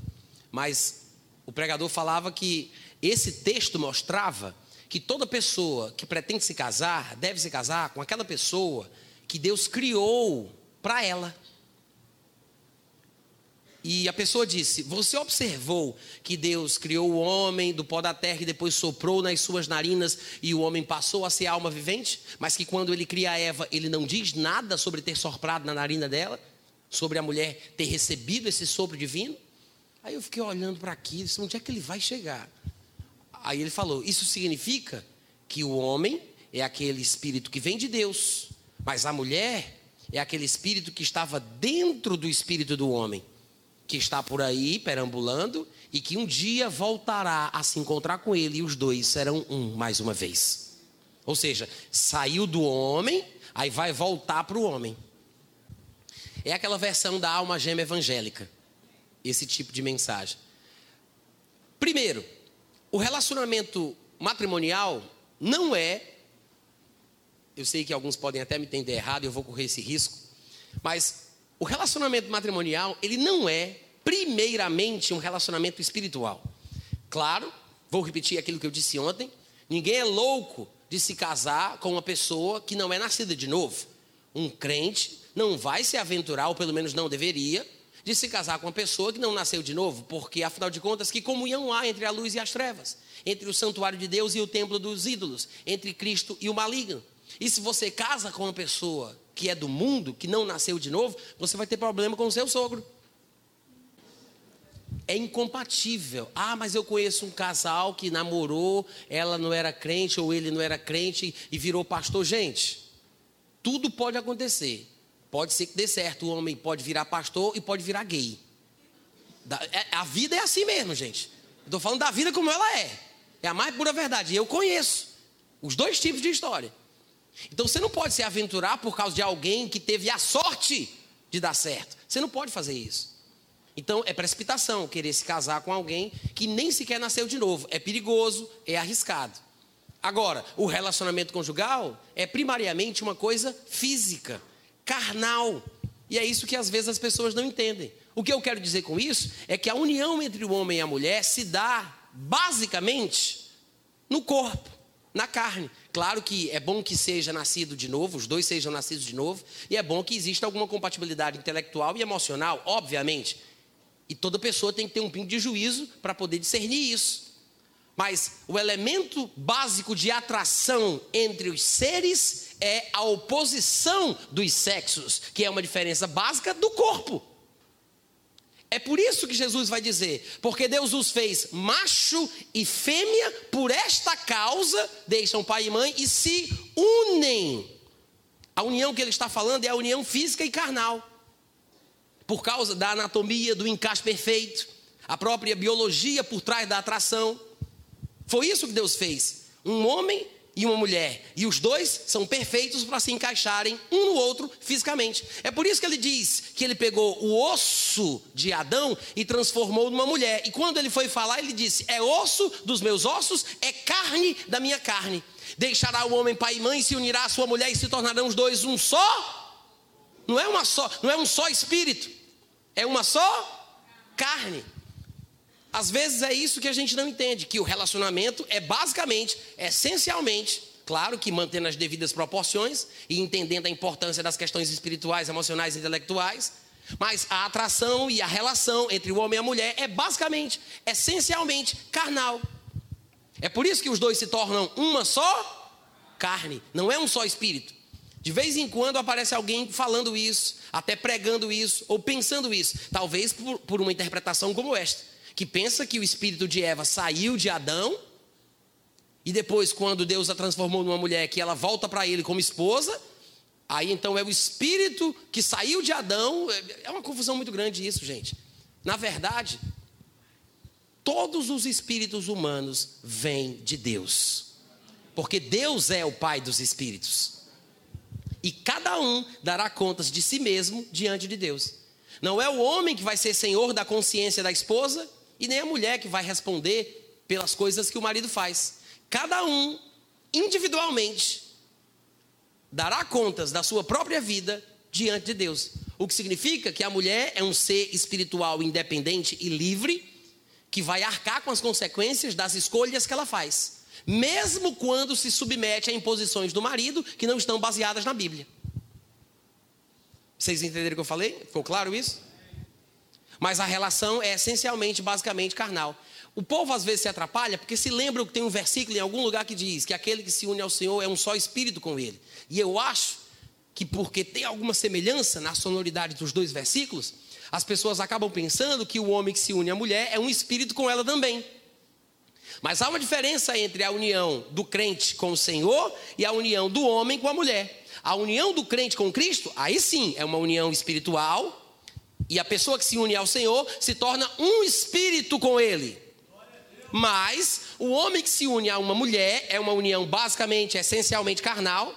mas o pregador falava que esse texto mostrava que toda pessoa que pretende se casar deve se casar com aquela pessoa que Deus criou para ela. E a pessoa disse: Você observou que Deus criou o homem do pó da terra e depois soprou nas suas narinas e o homem passou a ser alma vivente? Mas que quando ele cria a Eva, ele não diz nada sobre ter soprado na narina dela? Sobre a mulher ter recebido esse sopro divino? Aí eu fiquei olhando para aqui e disse: Onde é que ele vai chegar? Aí ele falou: Isso significa que o homem é aquele espírito que vem de Deus, mas a mulher é aquele espírito que estava dentro do espírito do homem que está por aí perambulando e que um dia voltará a se encontrar com ele e os dois serão um mais uma vez. Ou seja, saiu do homem, aí vai voltar para o homem. É aquela versão da alma gêmea evangélica, esse tipo de mensagem. Primeiro, o relacionamento matrimonial não é. Eu sei que alguns podem até me entender errado, eu vou correr esse risco, mas o relacionamento matrimonial, ele não é, primeiramente, um relacionamento espiritual. Claro, vou repetir aquilo que eu disse ontem: ninguém é louco de se casar com uma pessoa que não é nascida de novo. Um crente não vai se aventurar, ou pelo menos não deveria, de se casar com uma pessoa que não nasceu de novo, porque afinal de contas, que comunhão há entre a luz e as trevas, entre o santuário de Deus e o templo dos ídolos, entre Cristo e o maligno. E se você casa com uma pessoa que é do mundo, que não nasceu de novo, você vai ter problema com o seu sogro. É incompatível. Ah, mas eu conheço um casal que namorou, ela não era crente ou ele não era crente e virou pastor. Gente, tudo pode acontecer. Pode ser que dê certo. O homem pode virar pastor e pode virar gay. É, a vida é assim mesmo, gente. Estou falando da vida como ela é. É a mais pura verdade. Eu conheço os dois tipos de história. Então você não pode se aventurar por causa de alguém que teve a sorte de dar certo. Você não pode fazer isso. Então é precipitação querer se casar com alguém que nem sequer nasceu de novo. É perigoso, é arriscado. Agora, o relacionamento conjugal é primariamente uma coisa física, carnal. E é isso que às vezes as pessoas não entendem. O que eu quero dizer com isso é que a união entre o homem e a mulher se dá basicamente no corpo, na carne. Claro que é bom que seja nascido de novo, os dois sejam nascidos de novo, e é bom que exista alguma compatibilidade intelectual e emocional, obviamente. E toda pessoa tem que ter um pingo de juízo para poder discernir isso. Mas o elemento básico de atração entre os seres é a oposição dos sexos, que é uma diferença básica do corpo. É por isso que Jesus vai dizer: porque Deus os fez macho e fêmea, por esta causa deixam pai e mãe e se unem. A união que ele está falando é a união física e carnal, por causa da anatomia, do encaixe perfeito, a própria biologia por trás da atração. Foi isso que Deus fez. Um homem e uma mulher. E os dois são perfeitos para se encaixarem um no outro fisicamente. É por isso que ele diz que ele pegou o osso de Adão e transformou numa mulher. E quando ele foi falar, ele disse: É osso dos meus ossos, é carne da minha carne. Deixará o homem pai e mãe, se unirá à sua mulher e se tornarão os dois um só. Não é uma só, não é um só espírito. É uma só carne. Às vezes é isso que a gente não entende, que o relacionamento é basicamente, essencialmente, claro que mantendo as devidas proporções e entendendo a importância das questões espirituais, emocionais e intelectuais, Mas a atração e a relação entre o homem e a mulher é basicamente, essencialmente, carnal. É por isso que os dois se tornam uma só carne, não é um só espírito. De vez em quando aparece alguém falando isso, até pregando isso, ou pensando isso, talvez por, por uma interpretação como esta, que pensa que o espírito de Eva saiu de Adão, e depois, quando Deus a transformou numa mulher, que ela volta para ele como esposa, aí então é o espírito que saiu de Adão, é uma confusão muito grande isso, gente. Na verdade, todos os espíritos humanos vêm de Deus. Porque Deus é o Pai dos espíritos. E cada um dará contas de si mesmo diante de Deus. Não é o homem que vai ser senhor da consciência da esposa e nem a mulher que vai responder pelas coisas que o marido faz. Cada um, individualmente, dará contas da sua própria vida diante de Deus. O que significa que a mulher é um ser espiritual independente e livre que vai arcar com as consequências das escolhas que ela faz, mesmo quando se submete a imposições do marido que não estão baseadas na Bíblia. Vocês entenderam o que eu falei? Ficou claro isso? Mas a relação é essencialmente, basicamente, carnal. O povo às vezes se atrapalha porque se lembra que tem um versículo em algum lugar que diz que aquele que se une ao Senhor é um só espírito com ele. E eu acho que porque tem alguma semelhança na sonoridade dos dois versículos, as pessoas acabam pensando que o homem que se une à mulher é um espírito com ela também. Mas há uma diferença entre a união do crente com o Senhor e a união do homem com a mulher. A união do crente com Cristo, aí sim, é uma união espiritual, e a pessoa que se une ao Senhor se torna um espírito com Ele. Mas o homem que se une a uma mulher é uma união basicamente, essencialmente carnal,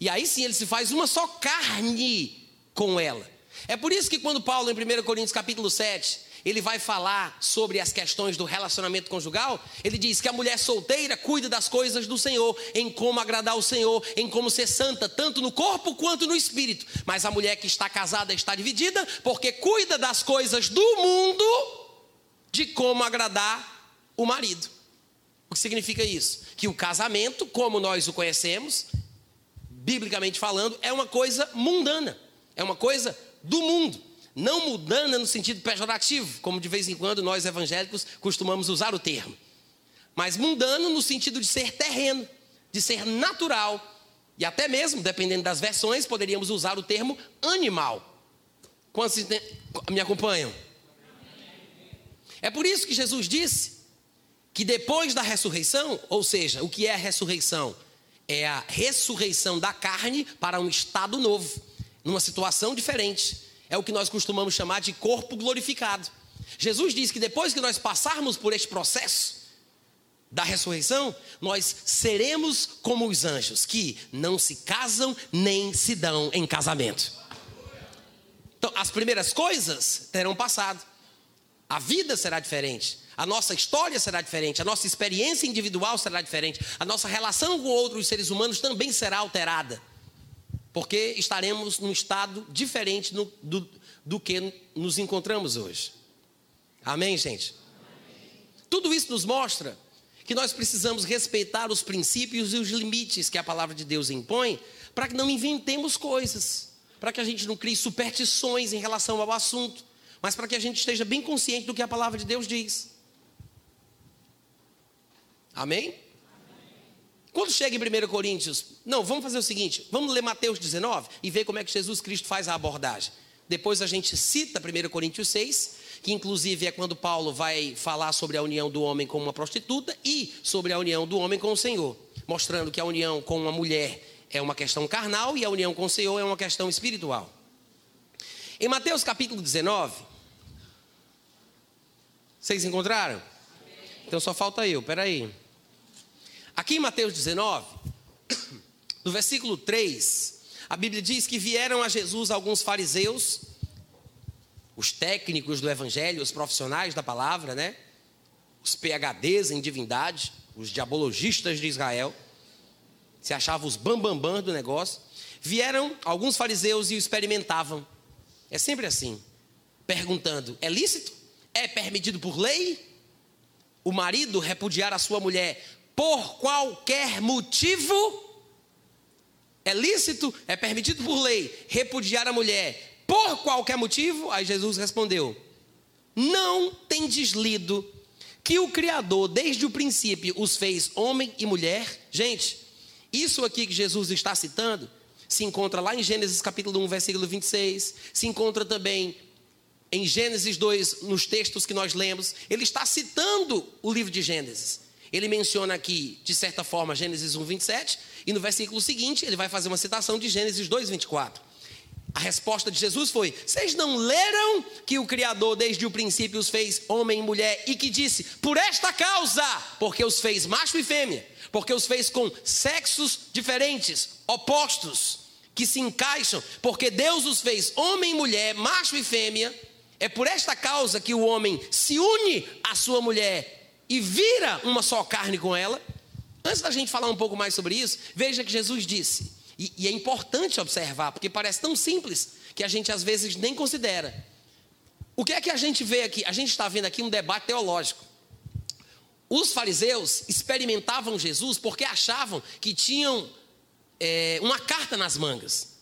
e aí sim ele se faz uma só carne com ela. É por isso que quando Paulo, em 1 Coríntios capítulo 7, ele vai falar sobre as questões do relacionamento conjugal, ele diz que a mulher solteira cuida das coisas do Senhor, em como agradar o Senhor, em como ser santa, tanto no corpo quanto no espírito. Mas a mulher que está casada está dividida, porque cuida das coisas do mundo, de como agradar o marido. O que significa isso? Que o casamento, como nós o conhecemos, biblicamente falando, é uma coisa mundana, é uma coisa do mundo. Não mudando no sentido pejorativo, como de vez em quando nós evangélicos costumamos usar o termo. Mas mundano no sentido de ser terreno, de ser natural. E até mesmo, dependendo das versões, poderíamos usar o termo animal. Quantos me acompanham? É por isso que Jesus disse que depois da ressurreição, ou seja, o que é a ressurreição? É a ressurreição da carne para um estado novo numa situação diferente. É o que nós costumamos chamar de corpo glorificado. Jesus diz que depois que nós passarmos por este processo da ressurreição, nós seremos como os anjos, que não se casam nem se dão em casamento. Então, as primeiras coisas terão passado. A vida será diferente. A nossa história será diferente, a nossa experiência individual será diferente, a nossa relação com outros seres humanos também será alterada porque estaremos num estado diferente do, do que nos encontramos hoje. Amém, gente? Amém. Tudo isso nos mostra que nós precisamos respeitar os princípios e os limites que a palavra de Deus impõe, para que não inventemos coisas, para que a gente não crie superstições em relação ao assunto, mas para que a gente esteja bem consciente do que a palavra de Deus diz. Amém? Quando chega em 1 Coríntios, não, vamos fazer o seguinte: vamos ler Mateus 19 e ver como é que Jesus Cristo faz a abordagem. Depois a gente cita 1 Coríntios 6, que inclusive é quando Paulo vai falar sobre a união do homem com uma prostituta e sobre a união do homem com o Senhor, mostrando que a união com uma mulher é uma questão carnal e a união com o Senhor é uma questão espiritual. Em Mateus capítulo 19, vocês encontraram? Então só falta eu, peraí. Aqui em Mateus 19, no versículo 3, a Bíblia diz que vieram a Jesus alguns fariseus, os técnicos do evangelho, os profissionais da palavra, né? Os PhDs em divindade, os diabologistas de Israel, se achavam os bambambãs bam, bam do negócio. Vieram alguns fariseus e o experimentavam. É sempre assim, perguntando: é lícito? É permitido por lei? O marido repudiar a sua mulher por qualquer motivo, é lícito, é permitido por lei repudiar a mulher por qualquer motivo? Aí Jesus respondeu: Não tem deslido que o Criador, desde o princípio, os fez homem e mulher? Gente, isso aqui que Jesus está citando se encontra lá em Gênesis capítulo 1, versículo 26, se encontra também em Gênesis 2, nos textos que nós lemos, ele está citando o livro de Gênesis. Ele menciona aqui, de certa forma, Gênesis 1, 27, e no versículo seguinte ele vai fazer uma citação de Gênesis 2, 24. A resposta de Jesus foi: Vocês não leram que o Criador desde o princípio os fez homem e mulher e que disse, por esta causa, porque os fez macho e fêmea, porque os fez com sexos diferentes, opostos, que se encaixam, porque Deus os fez homem e mulher, macho e fêmea, é por esta causa que o homem se une à sua mulher e vira uma só carne com ela. Antes da gente falar um pouco mais sobre isso, veja que Jesus disse, e, e é importante observar, porque parece tão simples que a gente às vezes nem considera. O que é que a gente vê aqui? A gente está vendo aqui um debate teológico. Os fariseus experimentavam Jesus porque achavam que tinham é, uma carta nas mangas.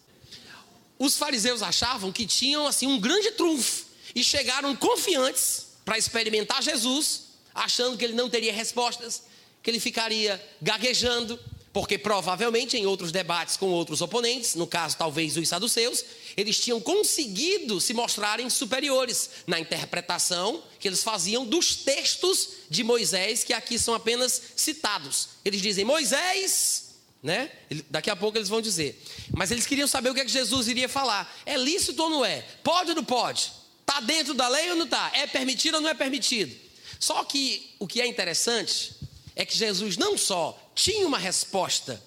Os fariseus achavam que tinham assim um grande trunfo e chegaram confiantes para experimentar Jesus, achando que ele não teria respostas, que ele ficaria gaguejando, porque provavelmente em outros debates com outros oponentes, no caso talvez os saduceus, eles tinham conseguido se mostrarem superiores na interpretação que eles faziam dos textos de Moisés, que aqui são apenas citados. Eles dizem: Moisés né? Daqui a pouco eles vão dizer. Mas eles queriam saber o que, é que Jesus iria falar. É lícito ou não é? Pode ou não pode? Está dentro da lei ou não está? É permitido ou não é permitido? Só que o que é interessante é que Jesus não só tinha uma resposta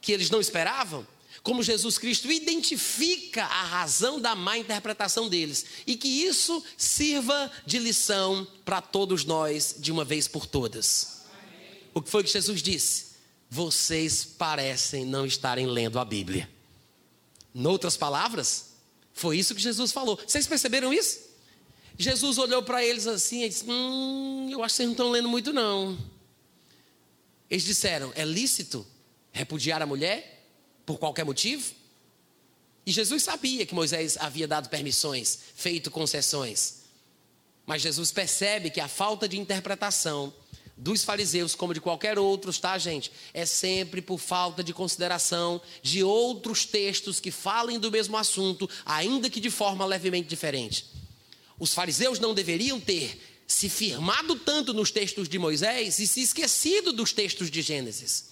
que eles não esperavam, como Jesus Cristo identifica a razão da má interpretação deles e que isso sirva de lição para todos nós de uma vez por todas. O que foi que Jesus disse? vocês parecem não estarem lendo a Bíblia. Noutras palavras, foi isso que Jesus falou. Vocês perceberam isso? Jesus olhou para eles assim e disse: Hum, eu acho que vocês não estão lendo muito, não. Eles disseram: É lícito repudiar a mulher por qualquer motivo? E Jesus sabia que Moisés havia dado permissões, feito concessões. Mas Jesus percebe que a falta de interpretação dos fariseus como de qualquer outros, tá, gente? É sempre por falta de consideração de outros textos que falem do mesmo assunto, ainda que de forma levemente diferente. Os fariseus não deveriam ter se firmado tanto nos textos de Moisés e se esquecido dos textos de Gênesis.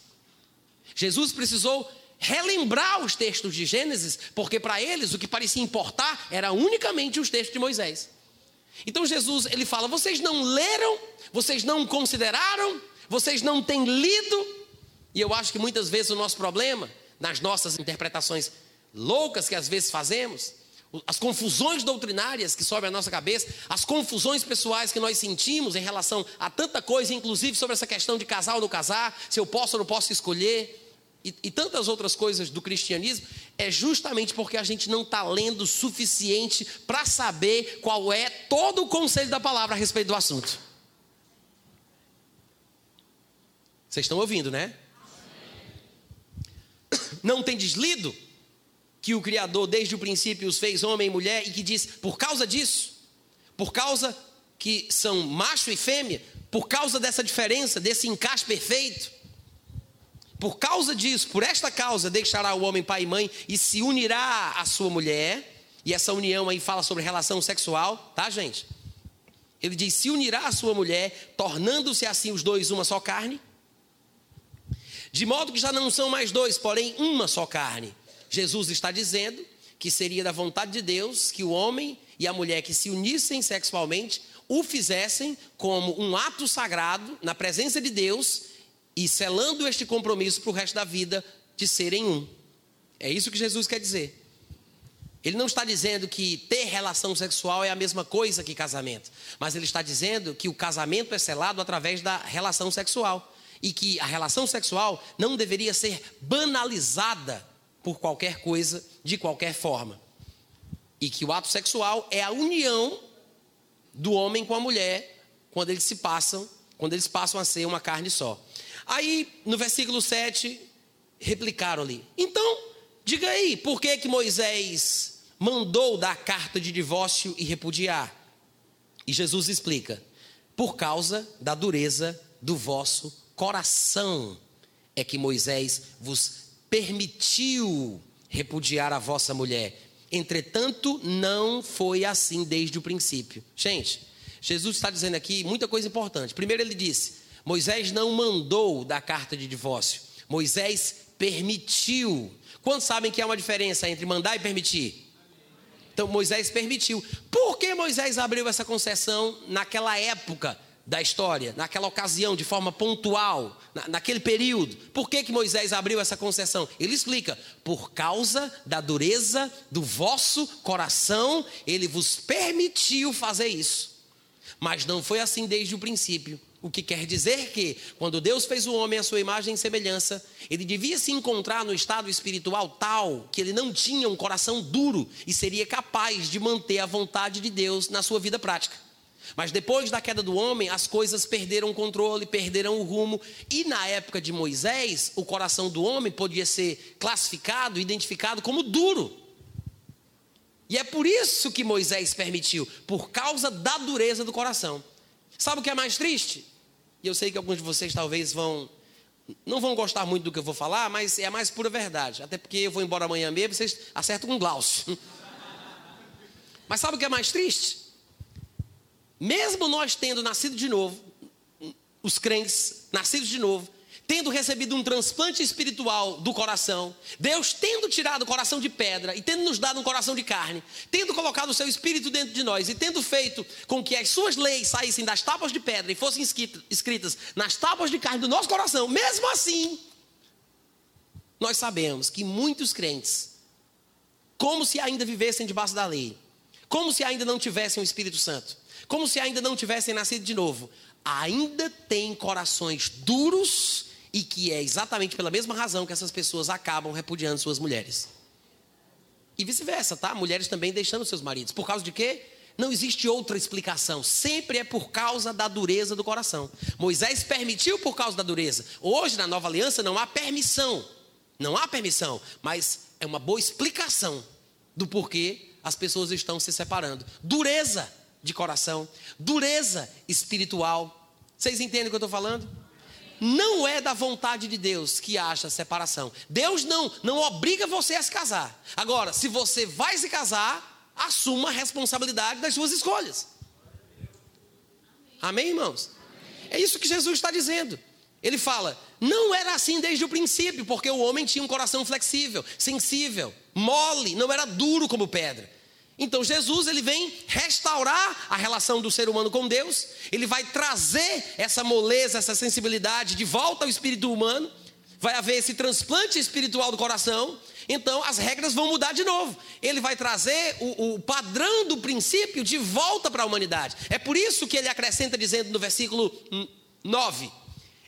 Jesus precisou relembrar os textos de Gênesis, porque para eles o que parecia importar era unicamente os textos de Moisés. Então Jesus, ele fala: "Vocês não leram, vocês não consideraram, vocês não têm lido". E eu acho que muitas vezes o nosso problema, nas nossas interpretações loucas que às vezes fazemos, as confusões doutrinárias que sobem à nossa cabeça, as confusões pessoais que nós sentimos em relação a tanta coisa, inclusive sobre essa questão de casar ou não casar, se eu posso ou não posso escolher, e, e tantas outras coisas do cristianismo, é justamente porque a gente não está lendo o suficiente para saber qual é todo o conselho da palavra a respeito do assunto. Vocês estão ouvindo, né? Não tem deslido que o Criador desde o princípio os fez homem e mulher e que diz, por causa disso, por causa que são macho e fêmea, por causa dessa diferença, desse encaixe perfeito, por causa disso, por esta causa, deixará o homem pai e mãe e se unirá à sua mulher. E essa união aí fala sobre relação sexual, tá, gente? Ele diz: se unirá à sua mulher, tornando-se assim os dois uma só carne. De modo que já não são mais dois, porém uma só carne. Jesus está dizendo que seria da vontade de Deus que o homem e a mulher que se unissem sexualmente o fizessem como um ato sagrado na presença de Deus e selando este compromisso para o resto da vida de serem um. É isso que Jesus quer dizer. Ele não está dizendo que ter relação sexual é a mesma coisa que casamento, mas ele está dizendo que o casamento é selado através da relação sexual e que a relação sexual não deveria ser banalizada por qualquer coisa, de qualquer forma. E que o ato sexual é a união do homem com a mulher quando eles se passam, quando eles passam a ser uma carne só. Aí, no versículo 7, replicaram-lhe: Então, diga aí, por que, que Moisés mandou dar carta de divórcio e repudiar. E Jesus explica: por causa da dureza do vosso coração é que Moisés vos permitiu repudiar a vossa mulher. Entretanto, não foi assim desde o princípio. Gente, Jesus está dizendo aqui muita coisa importante. Primeiro, ele disse: Moisés não mandou dar carta de divórcio, Moisés permitiu. Quantos sabem que há uma diferença entre mandar e permitir? Então Moisés permitiu. Por que Moisés abriu essa concessão naquela época da história, naquela ocasião, de forma pontual, na, naquele período? Por que, que Moisés abriu essa concessão? Ele explica: por causa da dureza do vosso coração, ele vos permitiu fazer isso. Mas não foi assim desde o princípio. O que quer dizer que, quando Deus fez o homem à sua imagem e semelhança, ele devia se encontrar no estado espiritual tal que ele não tinha um coração duro e seria capaz de manter a vontade de Deus na sua vida prática. Mas depois da queda do homem, as coisas perderam o controle, perderam o rumo, e na época de Moisés, o coração do homem podia ser classificado, identificado como duro. E é por isso que Moisés permitiu, por causa da dureza do coração. Sabe o que é mais triste? E eu sei que alguns de vocês talvez vão não vão gostar muito do que eu vou falar, mas é a mais pura verdade. Até porque eu vou embora amanhã mesmo, vocês acertam com um Glaucio. Mas sabe o que é mais triste? Mesmo nós tendo nascido de novo, os crentes nascidos de novo, tendo recebido um transplante espiritual do coração, Deus tendo tirado o coração de pedra e tendo nos dado um coração de carne, tendo colocado o seu espírito dentro de nós e tendo feito com que as suas leis saíssem das tábuas de pedra e fossem escritas nas tábuas de carne do nosso coração, mesmo assim, nós sabemos que muitos crentes, como se ainda vivessem debaixo da lei, como se ainda não tivessem o Espírito Santo, como se ainda não tivessem nascido de novo, ainda têm corações duros e que é exatamente pela mesma razão que essas pessoas acabam repudiando suas mulheres. E vice-versa, tá? Mulheres também deixando seus maridos. Por causa de quê? Não existe outra explicação. Sempre é por causa da dureza do coração. Moisés permitiu por causa da dureza. Hoje, na nova aliança, não há permissão. Não há permissão, mas é uma boa explicação do porquê as pessoas estão se separando. Dureza de coração, dureza espiritual. Vocês entendem o que eu estou falando? não é da vontade de Deus que haja separação. Deus não, não obriga você a se casar. Agora, se você vai se casar, assuma a responsabilidade das suas escolhas. Amém, irmãos? É isso que Jesus está dizendo. Ele fala: não era assim desde o princípio, porque o homem tinha um coração flexível, sensível, mole, não era duro como pedra. Então Jesus ele vem restaurar a relação do ser humano com Deus, ele vai trazer essa moleza, essa sensibilidade de volta ao espírito humano, vai haver esse transplante espiritual do coração, então as regras vão mudar de novo. Ele vai trazer o, o padrão do princípio de volta para a humanidade. É por isso que ele acrescenta dizendo no versículo 9: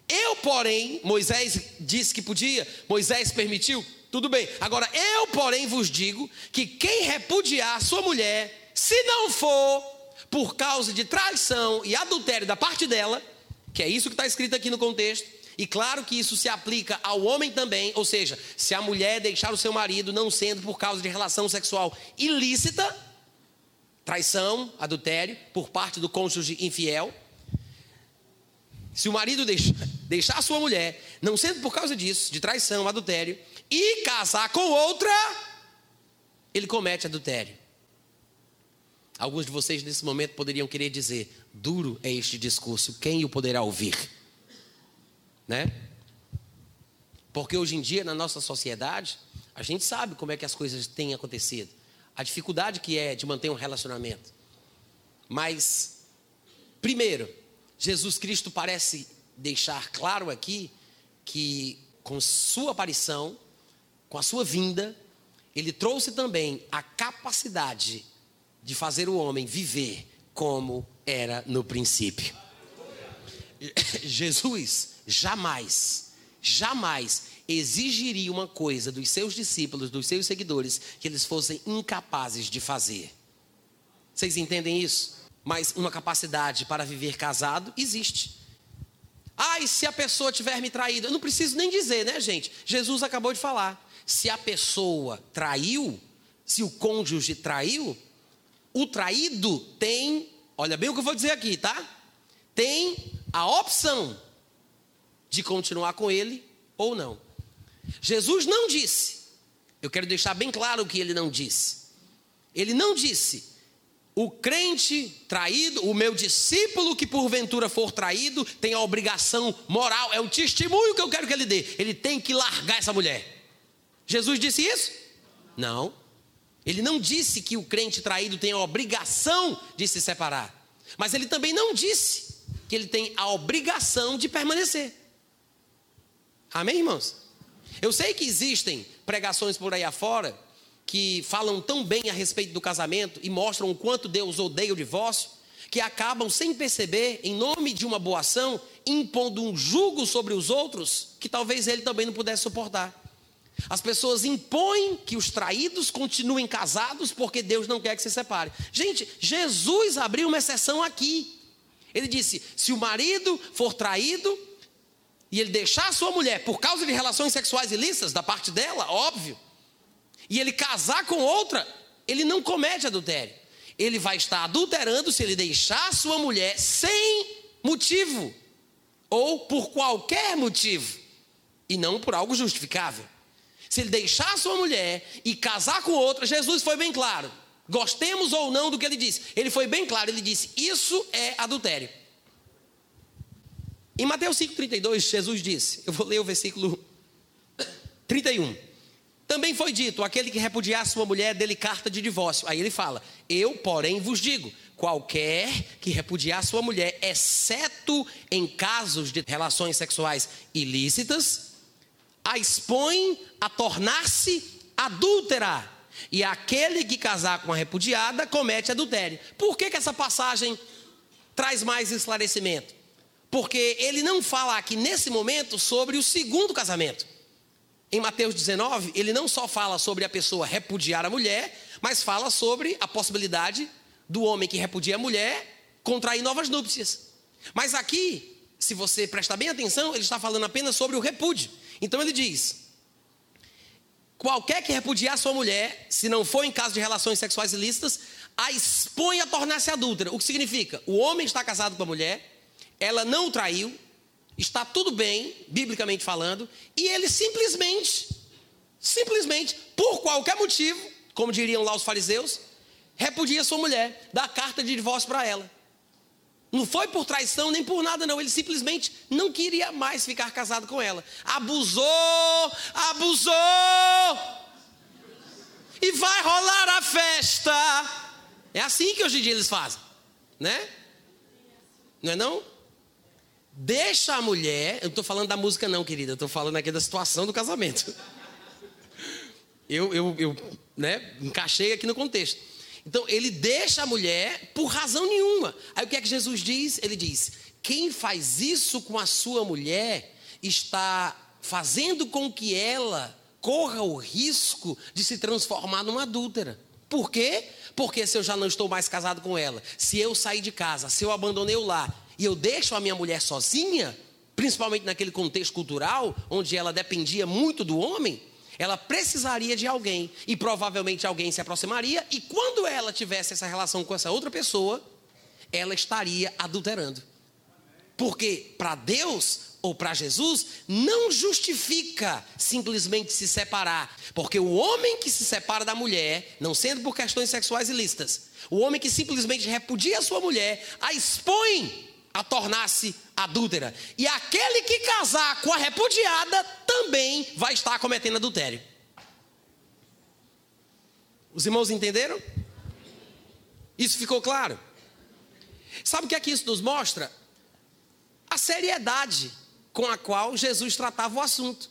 Eu, porém, Moisés disse que podia, Moisés permitiu, tudo bem. Agora, eu, porém, vos digo que quem repudiar sua mulher, se não for por causa de traição e adultério da parte dela, que é isso que está escrito aqui no contexto, e claro que isso se aplica ao homem também, ou seja, se a mulher deixar o seu marido não sendo por causa de relação sexual ilícita, traição, adultério, por parte do cônjuge infiel, se o marido deixar, deixar sua mulher, não sendo por causa disso, de traição, adultério, e casar com outra, ele comete adultério. Alguns de vocês nesse momento poderiam querer dizer: duro é este discurso, quem o poderá ouvir? Né? Porque hoje em dia, na nossa sociedade, a gente sabe como é que as coisas têm acontecido, a dificuldade que é de manter um relacionamento. Mas, primeiro, Jesus Cristo parece deixar claro aqui que com sua aparição com a sua vinda, ele trouxe também a capacidade de fazer o homem viver como era no princípio. Jesus jamais, jamais exigiria uma coisa dos seus discípulos, dos seus seguidores, que eles fossem incapazes de fazer. Vocês entendem isso? Mas uma capacidade para viver casado existe. Ah, e se a pessoa tiver me traído? Eu não preciso nem dizer, né, gente? Jesus acabou de falar. Se a pessoa traiu, se o cônjuge traiu, o traído tem, olha bem o que eu vou dizer aqui, tá? Tem a opção de continuar com ele ou não. Jesus não disse, eu quero deixar bem claro o que ele não disse. Ele não disse, o crente traído, o meu discípulo que porventura for traído, tem a obrigação moral, é o testemunho que eu quero que ele dê. Ele tem que largar essa mulher. Jesus disse isso? Não. Ele não disse que o crente traído tem a obrigação de se separar. Mas ele também não disse que ele tem a obrigação de permanecer. Amém, irmãos? Eu sei que existem pregações por aí afora que falam tão bem a respeito do casamento e mostram o quanto Deus odeia o divórcio, que acabam sem perceber, em nome de uma boa ação, impondo um jugo sobre os outros que talvez ele também não pudesse suportar. As pessoas impõem que os traídos continuem casados porque Deus não quer que se separe. Gente, Jesus abriu uma exceção aqui. Ele disse: se o marido for traído e ele deixar a sua mulher por causa de relações sexuais ilícitas da parte dela, óbvio, e ele casar com outra, ele não comete adultério. Ele vai estar adulterando se ele deixar a sua mulher sem motivo ou por qualquer motivo e não por algo justificável. Se ele deixar a sua mulher e casar com outra, Jesus foi bem claro. Gostemos ou não do que ele disse. Ele foi bem claro, ele disse: Isso é adultério. Em Mateus 5,32, Jesus disse: Eu vou ler o versículo 31. Também foi dito: aquele que repudiar sua mulher, dele carta de divórcio. Aí ele fala: Eu, porém, vos digo: qualquer que repudiar sua mulher, exceto em casos de relações sexuais ilícitas, a expõe a tornar-se adúltera. E aquele que casar com a repudiada comete adultério. Por que, que essa passagem traz mais esclarecimento? Porque ele não fala aqui nesse momento sobre o segundo casamento em Mateus 19, ele não só fala sobre a pessoa repudiar a mulher, mas fala sobre a possibilidade do homem que repudia a mulher contrair novas núpcias. Mas aqui, se você prestar bem atenção, ele está falando apenas sobre o repúdio. Então ele diz: qualquer que repudiar sua mulher, se não for em caso de relações sexuais ilícitas, a expõe a tornar-se adúltera. O que significa? O homem está casado com a mulher, ela não o traiu, está tudo bem, biblicamente falando, e ele simplesmente, simplesmente, por qualquer motivo, como diriam lá os fariseus, repudia sua mulher, dá carta de divórcio para ela. Não foi por traição nem por nada, não. Ele simplesmente não queria mais ficar casado com ela. Abusou, abusou. E vai rolar a festa. É assim que hoje em dia eles fazem, né? Não é não? Deixa a mulher, eu não estou falando da música não, querida, eu estou falando aqui da situação do casamento. Eu, eu, eu né, encaixei aqui no contexto. Então, ele deixa a mulher por razão nenhuma. Aí o que é que Jesus diz? Ele diz: quem faz isso com a sua mulher está fazendo com que ela corra o risco de se transformar numa adúltera. Por quê? Porque se eu já não estou mais casado com ela, se eu sair de casa, se eu abandonei o lar, e eu deixo a minha mulher sozinha, principalmente naquele contexto cultural, onde ela dependia muito do homem, ela precisaria de alguém e provavelmente alguém se aproximaria, e quando ela tivesse essa relação com essa outra pessoa, ela estaria adulterando. Porque para Deus ou para Jesus não justifica simplesmente se separar, porque o homem que se separa da mulher, não sendo por questões sexuais ilícitas, o homem que simplesmente repudia a sua mulher, a expõe a tornar-se adúltera. E aquele que casar com a repudiada também vai estar cometendo adultério. Os irmãos entenderam? Isso ficou claro? Sabe o que é que isso nos mostra? A seriedade com a qual Jesus tratava o assunto.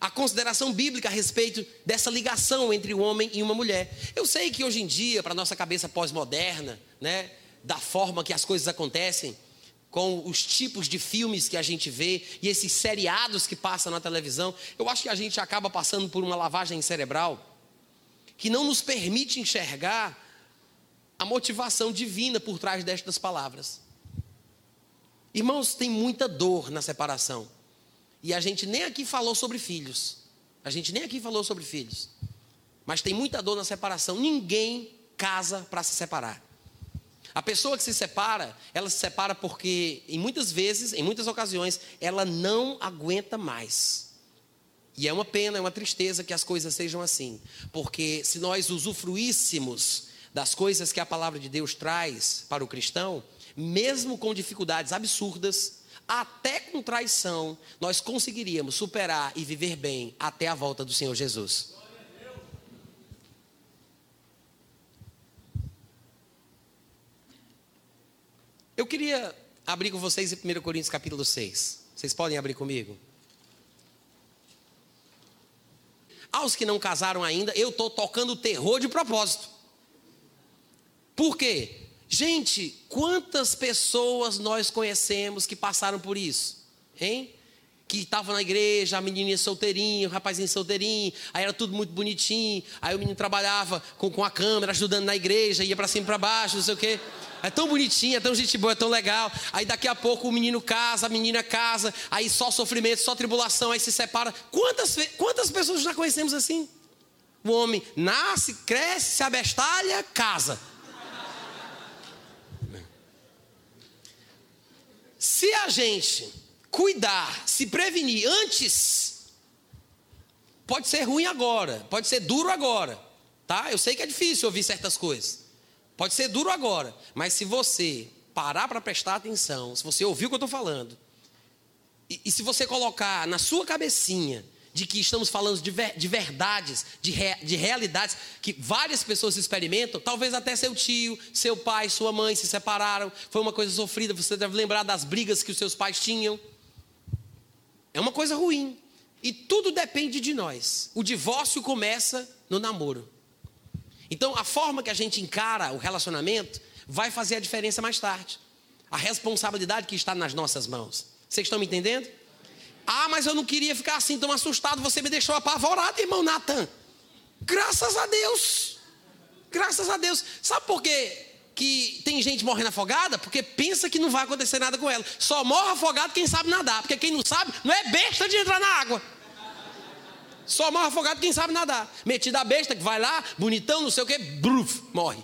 A consideração bíblica a respeito dessa ligação entre o homem e uma mulher. Eu sei que hoje em dia, para nossa cabeça pós-moderna, né, da forma que as coisas acontecem, com os tipos de filmes que a gente vê e esses seriados que passam na televisão, eu acho que a gente acaba passando por uma lavagem cerebral que não nos permite enxergar a motivação divina por trás destas palavras. Irmãos, tem muita dor na separação. E a gente nem aqui falou sobre filhos. A gente nem aqui falou sobre filhos. mas tem muita dor na separação. Ninguém casa para se separar. A pessoa que se separa, ela se separa porque, em muitas vezes, em muitas ocasiões, ela não aguenta mais. E é uma pena, é uma tristeza que as coisas sejam assim. Porque se nós usufruíssemos das coisas que a palavra de Deus traz para o cristão, mesmo com dificuldades absurdas, até com traição, nós conseguiríamos superar e viver bem até a volta do Senhor Jesus. Eu queria abrir com vocês em 1 Coríntios capítulo 6. Vocês podem abrir comigo? Aos que não casaram ainda, eu estou tocando terror de propósito. Por quê? Gente, quantas pessoas nós conhecemos que passaram por isso? Hein? Que estavam na igreja, a menininha solteirinha, o rapazinho solteirinho, aí era tudo muito bonitinho, aí o menino trabalhava com, com a câmera, ajudando na igreja, ia para cima e para baixo, não sei o quê. É tão bonitinho, é tão gente boa, é tão legal. Aí daqui a pouco o menino casa, a menina casa, aí só sofrimento, só tribulação, aí se separa. Quantas, quantas pessoas já conhecemos assim? O homem nasce, cresce, se abestalha, casa. Se a gente cuidar, se prevenir antes, pode ser ruim agora, pode ser duro agora, tá? Eu sei que é difícil ouvir certas coisas. Pode ser duro agora, mas se você parar para prestar atenção, se você ouvir o que eu estou falando, e, e, se você colocar na sua cabecinha de que estamos falando de, ver, de verdades, de, re, de realidades que várias pessoas experimentam, talvez até seu tio, seu pai, sua mãe se separaram, foi uma coisa sofrida, você deve lembrar das brigas que os seus pais tinham. É uma coisa ruim. E tudo depende de nós. O divórcio começa no namoro. Então, a forma que a gente encara o relacionamento vai fazer a diferença mais tarde. A responsabilidade que está nas nossas mãos. Vocês estão me entendendo? Ah, mas eu não queria ficar assim tão assustado, você me deixou apavorado, irmão Natan. Graças a Deus. Graças a Deus. Sabe por quê? que tem gente morrendo afogada? Porque pensa que não vai acontecer nada com ela. Só morre afogado quem sabe nadar. Porque quem não sabe, não é besta de entrar na água. Só morre afogado quem sabe nadar. Metido a besta que vai lá, bonitão, não sei o que, bruf, morre.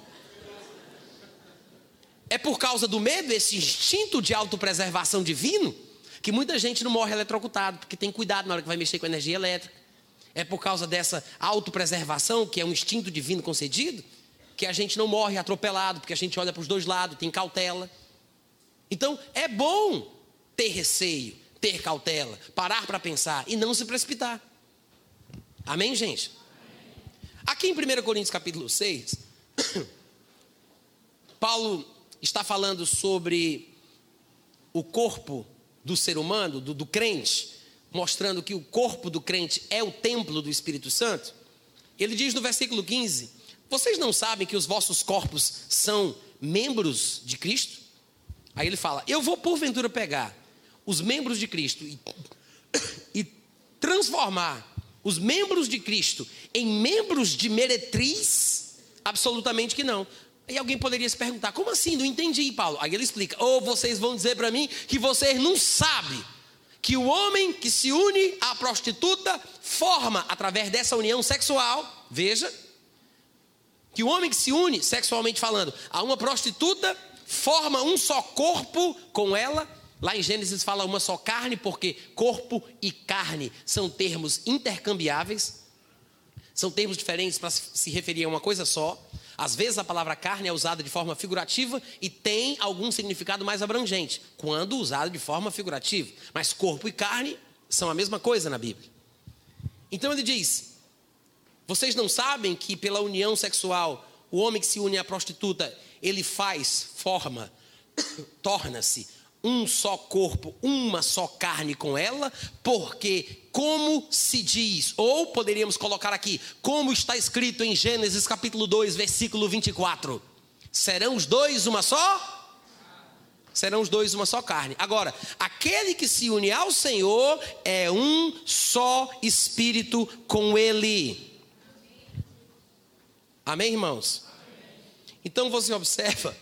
É por causa do medo, esse instinto de autopreservação divino, que muita gente não morre eletrocutado, porque tem cuidado na hora que vai mexer com energia elétrica. É por causa dessa autopreservação, que é um instinto divino concedido, que a gente não morre atropelado, porque a gente olha para os dois lados, tem cautela. Então, é bom ter receio, ter cautela, parar para pensar e não se precipitar. Amém, gente? Aqui em 1 Coríntios capítulo 6, Paulo está falando sobre o corpo do ser humano, do, do crente, mostrando que o corpo do crente é o templo do Espírito Santo. Ele diz no versículo 15: Vocês não sabem que os vossos corpos são membros de Cristo? Aí ele fala: Eu vou porventura pegar os membros de Cristo e, e transformar os membros de Cristo em membros de meretriz? Absolutamente que não. Aí alguém poderia se perguntar: como assim? Não entendi, Paulo. Aí ele explica: ou oh, vocês vão dizer para mim que vocês não sabem que o homem que se une à prostituta forma, através dessa união sexual, veja, que o homem que se une, sexualmente falando, a uma prostituta, forma um só corpo com ela Lá em Gênesis fala uma só carne, porque corpo e carne são termos intercambiáveis, são termos diferentes para se referir a uma coisa só. Às vezes a palavra carne é usada de forma figurativa e tem algum significado mais abrangente, quando usada de forma figurativa. Mas corpo e carne são a mesma coisa na Bíblia. Então ele diz: Vocês não sabem que pela união sexual, o homem que se une à prostituta, ele faz, forma, torna-se um só corpo, uma só carne com ela, porque, como se diz, ou poderíamos colocar aqui, como está escrito em Gênesis capítulo 2, versículo 24: serão os dois uma só? Serão os dois uma só carne. Agora, aquele que se une ao Senhor é um só espírito com Ele. Amém, irmãos? Então você observa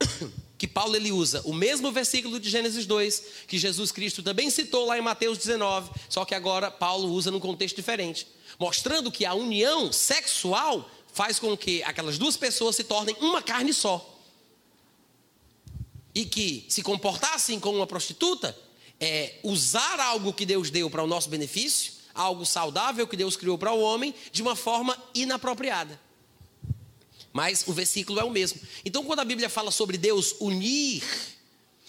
que Paulo ele usa o mesmo versículo de Gênesis 2, que Jesus Cristo também citou lá em Mateus 19, só que agora Paulo usa num contexto diferente, mostrando que a união sexual faz com que aquelas duas pessoas se tornem uma carne só. E que se comportar assim com uma prostituta é usar algo que Deus deu para o nosso benefício, algo saudável que Deus criou para o homem, de uma forma inapropriada. Mas o versículo é o mesmo. Então, quando a Bíblia fala sobre Deus unir,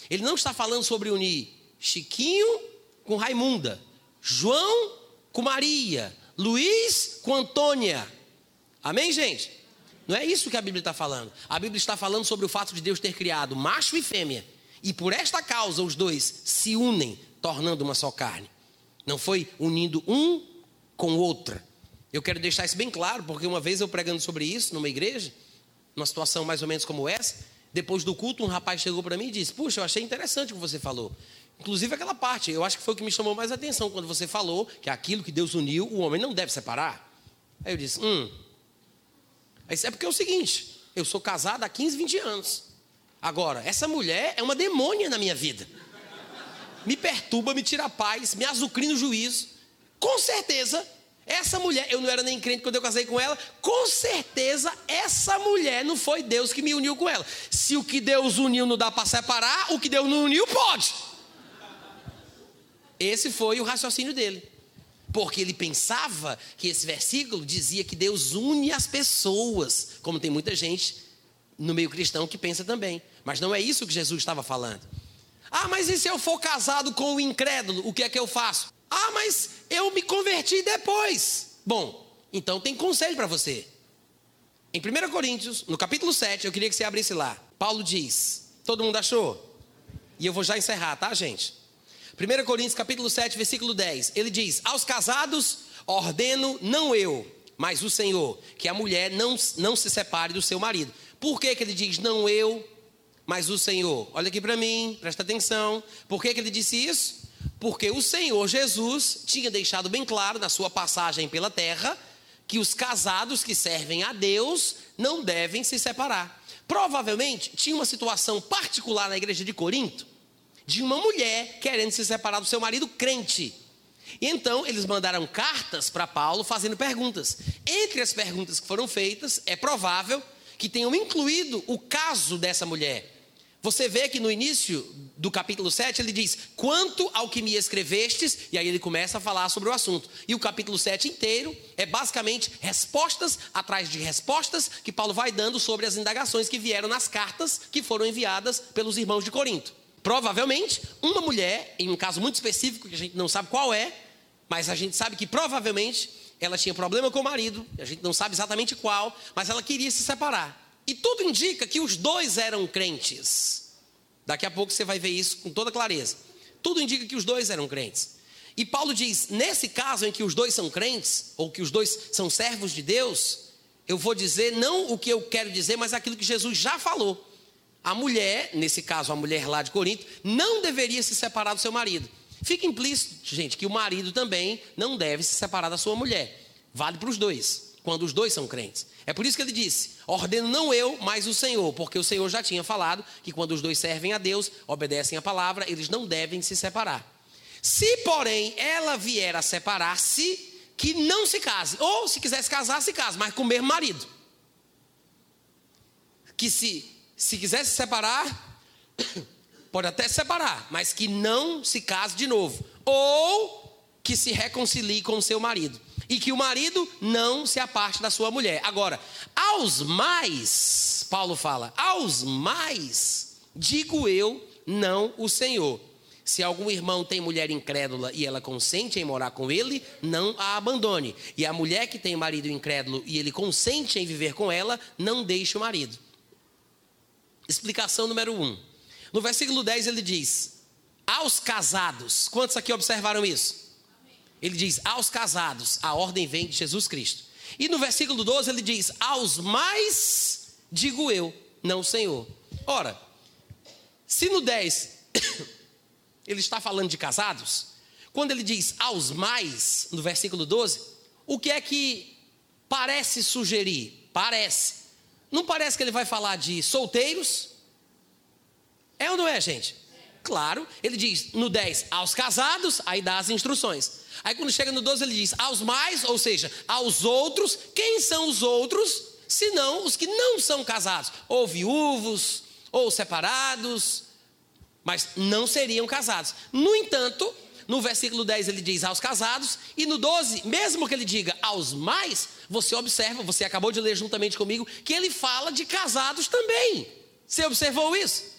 ele não está falando sobre unir Chiquinho com Raimunda, João com Maria, Luiz com Antônia. Amém, gente? Não é isso que a Bíblia está falando. A Bíblia está falando sobre o fato de Deus ter criado macho e fêmea. E por esta causa os dois se unem, tornando uma só carne. Não foi unindo um com outra. Eu quero deixar isso bem claro, porque uma vez eu pregando sobre isso numa igreja, numa situação mais ou menos como essa, depois do culto, um rapaz chegou para mim e disse: Puxa, eu achei interessante o que você falou. Inclusive aquela parte, eu acho que foi o que me chamou mais atenção quando você falou que aquilo que Deus uniu, o homem não deve separar. Aí eu disse: Hum. Aí é porque é o seguinte: eu sou casado há 15, 20 anos. Agora, essa mulher é uma demônia na minha vida. Me perturba, me tira a paz, me azucrina o juízo. Com certeza, essa mulher, eu não era nem crente quando eu casei com ela, com certeza essa mulher não foi Deus que me uniu com ela. Se o que Deus uniu não dá para separar, o que Deus não uniu pode. Esse foi o raciocínio dele. Porque ele pensava que esse versículo dizia que Deus une as pessoas, como tem muita gente no meio cristão que pensa também. Mas não é isso que Jesus estava falando. Ah, mas e se eu for casado com o incrédulo, o que é que eu faço? Ah, mas eu me converti depois. Bom, então tem conselho para você. Em 1 Coríntios, no capítulo 7, eu queria que você abrisse lá. Paulo diz: Todo mundo achou? E eu vou já encerrar, tá, gente? 1 Coríntios, capítulo 7, versículo 10. Ele diz: Aos casados ordeno, não eu, mas o Senhor, que a mulher não, não se separe do seu marido. Por que, que ele diz não eu, mas o Senhor? Olha aqui para mim, presta atenção. Por que, que ele disse isso? Porque o Senhor Jesus tinha deixado bem claro na sua passagem pela terra que os casados que servem a Deus não devem se separar. Provavelmente tinha uma situação particular na igreja de Corinto de uma mulher querendo se separar do seu marido crente. E então eles mandaram cartas para Paulo fazendo perguntas. Entre as perguntas que foram feitas, é provável que tenham incluído o caso dessa mulher. Você vê que no início do capítulo 7 ele diz: Quanto ao que me escrevestes, e aí ele começa a falar sobre o assunto. E o capítulo 7 inteiro é basicamente respostas atrás de respostas que Paulo vai dando sobre as indagações que vieram nas cartas que foram enviadas pelos irmãos de Corinto. Provavelmente, uma mulher, em um caso muito específico que a gente não sabe qual é, mas a gente sabe que provavelmente ela tinha problema com o marido, a gente não sabe exatamente qual, mas ela queria se separar. E tudo indica que os dois eram crentes. Daqui a pouco você vai ver isso com toda clareza. Tudo indica que os dois eram crentes. E Paulo diz: nesse caso em que os dois são crentes, ou que os dois são servos de Deus, eu vou dizer não o que eu quero dizer, mas aquilo que Jesus já falou. A mulher, nesse caso a mulher lá de Corinto, não deveria se separar do seu marido. Fica implícito, gente, que o marido também não deve se separar da sua mulher. Vale para os dois, quando os dois são crentes. É por isso que ele disse: ordeno não eu, mas o Senhor, porque o Senhor já tinha falado que quando os dois servem a Deus, obedecem a palavra, eles não devem se separar. Se, porém, ela vier a separar-se, que não se case, ou se quiser se casar, se case, mas com o mesmo marido. Que se, se quiser se separar, pode até se separar, mas que não se case de novo, ou que se reconcilie com o seu marido e que o marido não se aparte da sua mulher. Agora, aos mais, Paulo fala, aos mais, digo eu, não o Senhor. Se algum irmão tem mulher incrédula e ela consente em morar com ele, não a abandone. E a mulher que tem marido incrédulo e ele consente em viver com ela, não deixe o marido. Explicação número 1. Um. No versículo 10 ele diz: Aos casados. Quantos aqui observaram isso? Ele diz: aos casados, a ordem vem de Jesus Cristo. E no versículo 12 ele diz: aos mais, digo eu, não Senhor. Ora, se no 10 ele está falando de casados, quando ele diz aos mais, no versículo 12, o que é que parece sugerir? Parece. Não parece que ele vai falar de solteiros? É ou não é, gente? Claro, ele diz no 10, aos casados, aí dá as instruções. Aí quando chega no 12, ele diz aos mais, ou seja, aos outros. Quem são os outros? Senão os que não são casados, ou viúvos, ou separados, mas não seriam casados. No entanto, no versículo 10 ele diz aos casados, e no 12, mesmo que ele diga aos mais, você observa, você acabou de ler juntamente comigo, que ele fala de casados também. Você observou isso?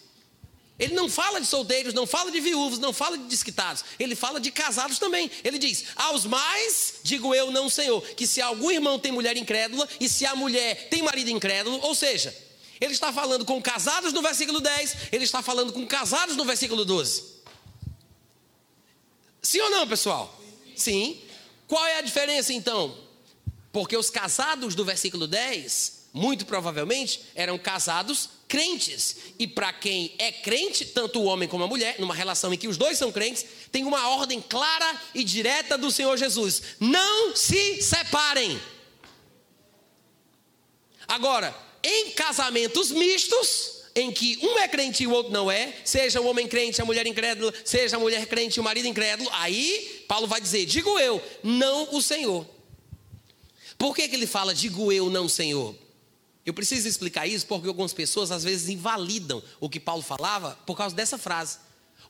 Ele não fala de solteiros, não fala de viúvos, não fala de desquitados. Ele fala de casados também. Ele diz: Aos mais, digo eu, não, Senhor, que se algum irmão tem mulher incrédula e se a mulher tem marido incrédulo, ou seja, ele está falando com casados no versículo 10, ele está falando com casados no versículo 12. Sim ou não, pessoal? Sim. Qual é a diferença então? Porque os casados do versículo 10, muito provavelmente, eram casados crentes. E para quem é crente, tanto o homem como a mulher, numa relação em que os dois são crentes, tem uma ordem clara e direta do Senhor Jesus: não se separem. Agora, em casamentos mistos, em que um é crente e o outro não é, seja o homem crente, a mulher incrédula, seja a mulher crente e o marido incrédulo, aí Paulo vai dizer: digo eu, não o Senhor. Por que, que ele fala, digo eu, não Senhor? Eu preciso explicar isso porque algumas pessoas às vezes invalidam o que Paulo falava por causa dessa frase.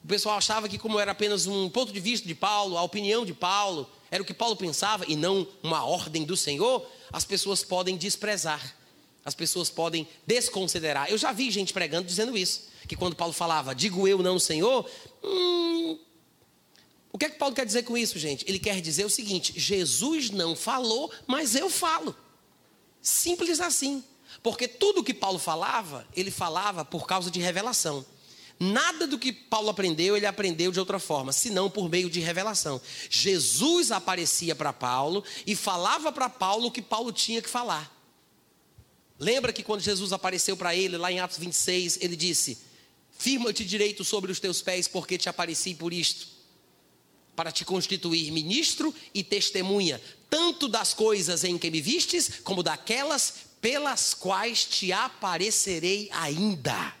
O pessoal achava que, como era apenas um ponto de vista de Paulo, a opinião de Paulo, era o que Paulo pensava e não uma ordem do Senhor, as pessoas podem desprezar. As pessoas podem desconsiderar. Eu já vi gente pregando dizendo isso. Que quando Paulo falava, digo eu, não Senhor. Hum, o que é que Paulo quer dizer com isso, gente? Ele quer dizer o seguinte: Jesus não falou, mas eu falo. Simples assim. Porque tudo que Paulo falava, ele falava por causa de revelação. Nada do que Paulo aprendeu, ele aprendeu de outra forma, senão por meio de revelação. Jesus aparecia para Paulo e falava para Paulo o que Paulo tinha que falar. Lembra que quando Jesus apareceu para ele, lá em Atos 26, ele disse: Firma-te direito sobre os teus pés, porque te apareci por isto, para te constituir ministro e testemunha, tanto das coisas em que me vistes, como daquelas pelas quais te aparecerei ainda.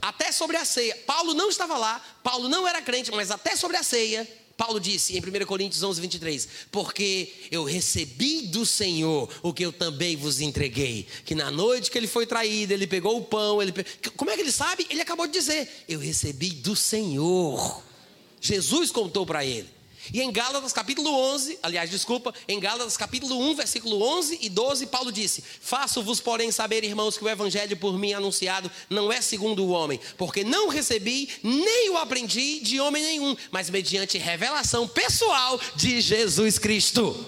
Até sobre a ceia. Paulo não estava lá, Paulo não era crente, mas até sobre a ceia, Paulo disse em 1 Coríntios 11, 23: Porque eu recebi do Senhor o que eu também vos entreguei. Que na noite que ele foi traído, ele pegou o pão. Ele. Como é que ele sabe? Ele acabou de dizer: Eu recebi do Senhor. Jesus contou para ele. E em Gálatas capítulo 11, aliás, desculpa, em Gálatas capítulo 1, versículo 11 e 12, Paulo disse: Faço-vos, porém, saber, irmãos, que o evangelho por mim anunciado não é segundo o homem, porque não recebi nem o aprendi de homem nenhum, mas mediante revelação pessoal de Jesus Cristo.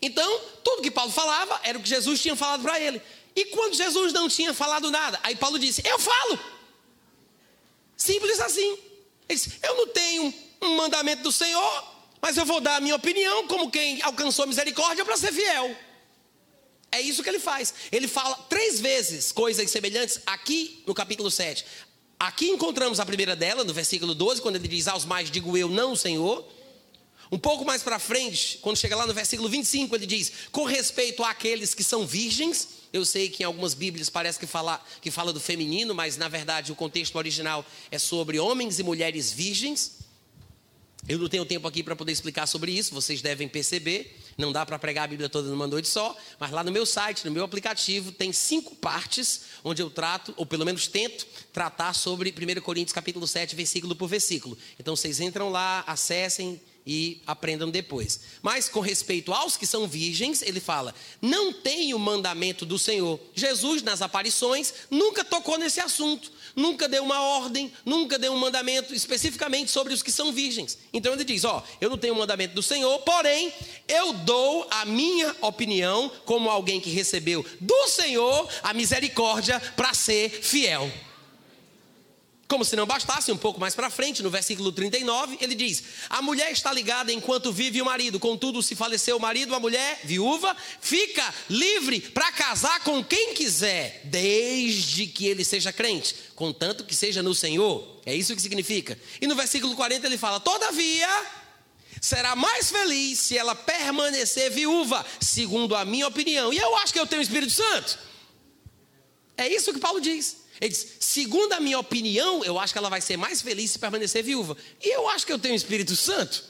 Então, tudo que Paulo falava era o que Jesus tinha falado para ele. E quando Jesus não tinha falado nada, aí Paulo disse: Eu falo. Simples assim. Ele disse, Eu não tenho um mandamento do Senhor, mas eu vou dar a minha opinião como quem alcançou misericórdia para ser fiel. É isso que ele faz. Ele fala três vezes coisas semelhantes aqui no capítulo 7. Aqui encontramos a primeira dela, no versículo 12, quando ele diz: Aos mais digo eu, não Senhor. Um pouco mais para frente, quando chega lá no versículo 25, ele diz: Com respeito àqueles que são virgens. Eu sei que em algumas Bíblias parece que fala, que fala do feminino, mas na verdade o contexto original é sobre homens e mulheres virgens. Eu não tenho tempo aqui para poder explicar sobre isso, vocês devem perceber. Não dá para pregar a Bíblia toda numa noite só, mas lá no meu site, no meu aplicativo, tem cinco partes onde eu trato, ou pelo menos tento, tratar sobre 1 Coríntios capítulo 7, versículo por versículo. Então vocês entram lá, acessem e aprendam depois. Mas com respeito aos que são virgens, ele fala: não tem o mandamento do Senhor. Jesus, nas aparições, nunca tocou nesse assunto, nunca deu uma ordem, nunca deu um mandamento especificamente sobre os que são virgens. Então ele diz: ó, eu não tenho o mandamento do Senhor, porém, eu dou a minha opinião como alguém que recebeu do Senhor a misericórdia para ser fiel. Como se não bastasse, um pouco mais para frente, no versículo 39, ele diz: A mulher está ligada enquanto vive o marido, contudo, se faleceu o marido, a mulher, viúva, fica livre para casar com quem quiser, desde que ele seja crente, contanto que seja no Senhor. É isso que significa. E no versículo 40 ele fala: Todavia, será mais feliz se ela permanecer viúva, segundo a minha opinião. E eu acho que eu tenho o Espírito Santo. É isso que Paulo diz. Ele diz: segundo a minha opinião, eu acho que ela vai ser mais feliz se permanecer viúva. E eu acho que eu tenho o Espírito Santo.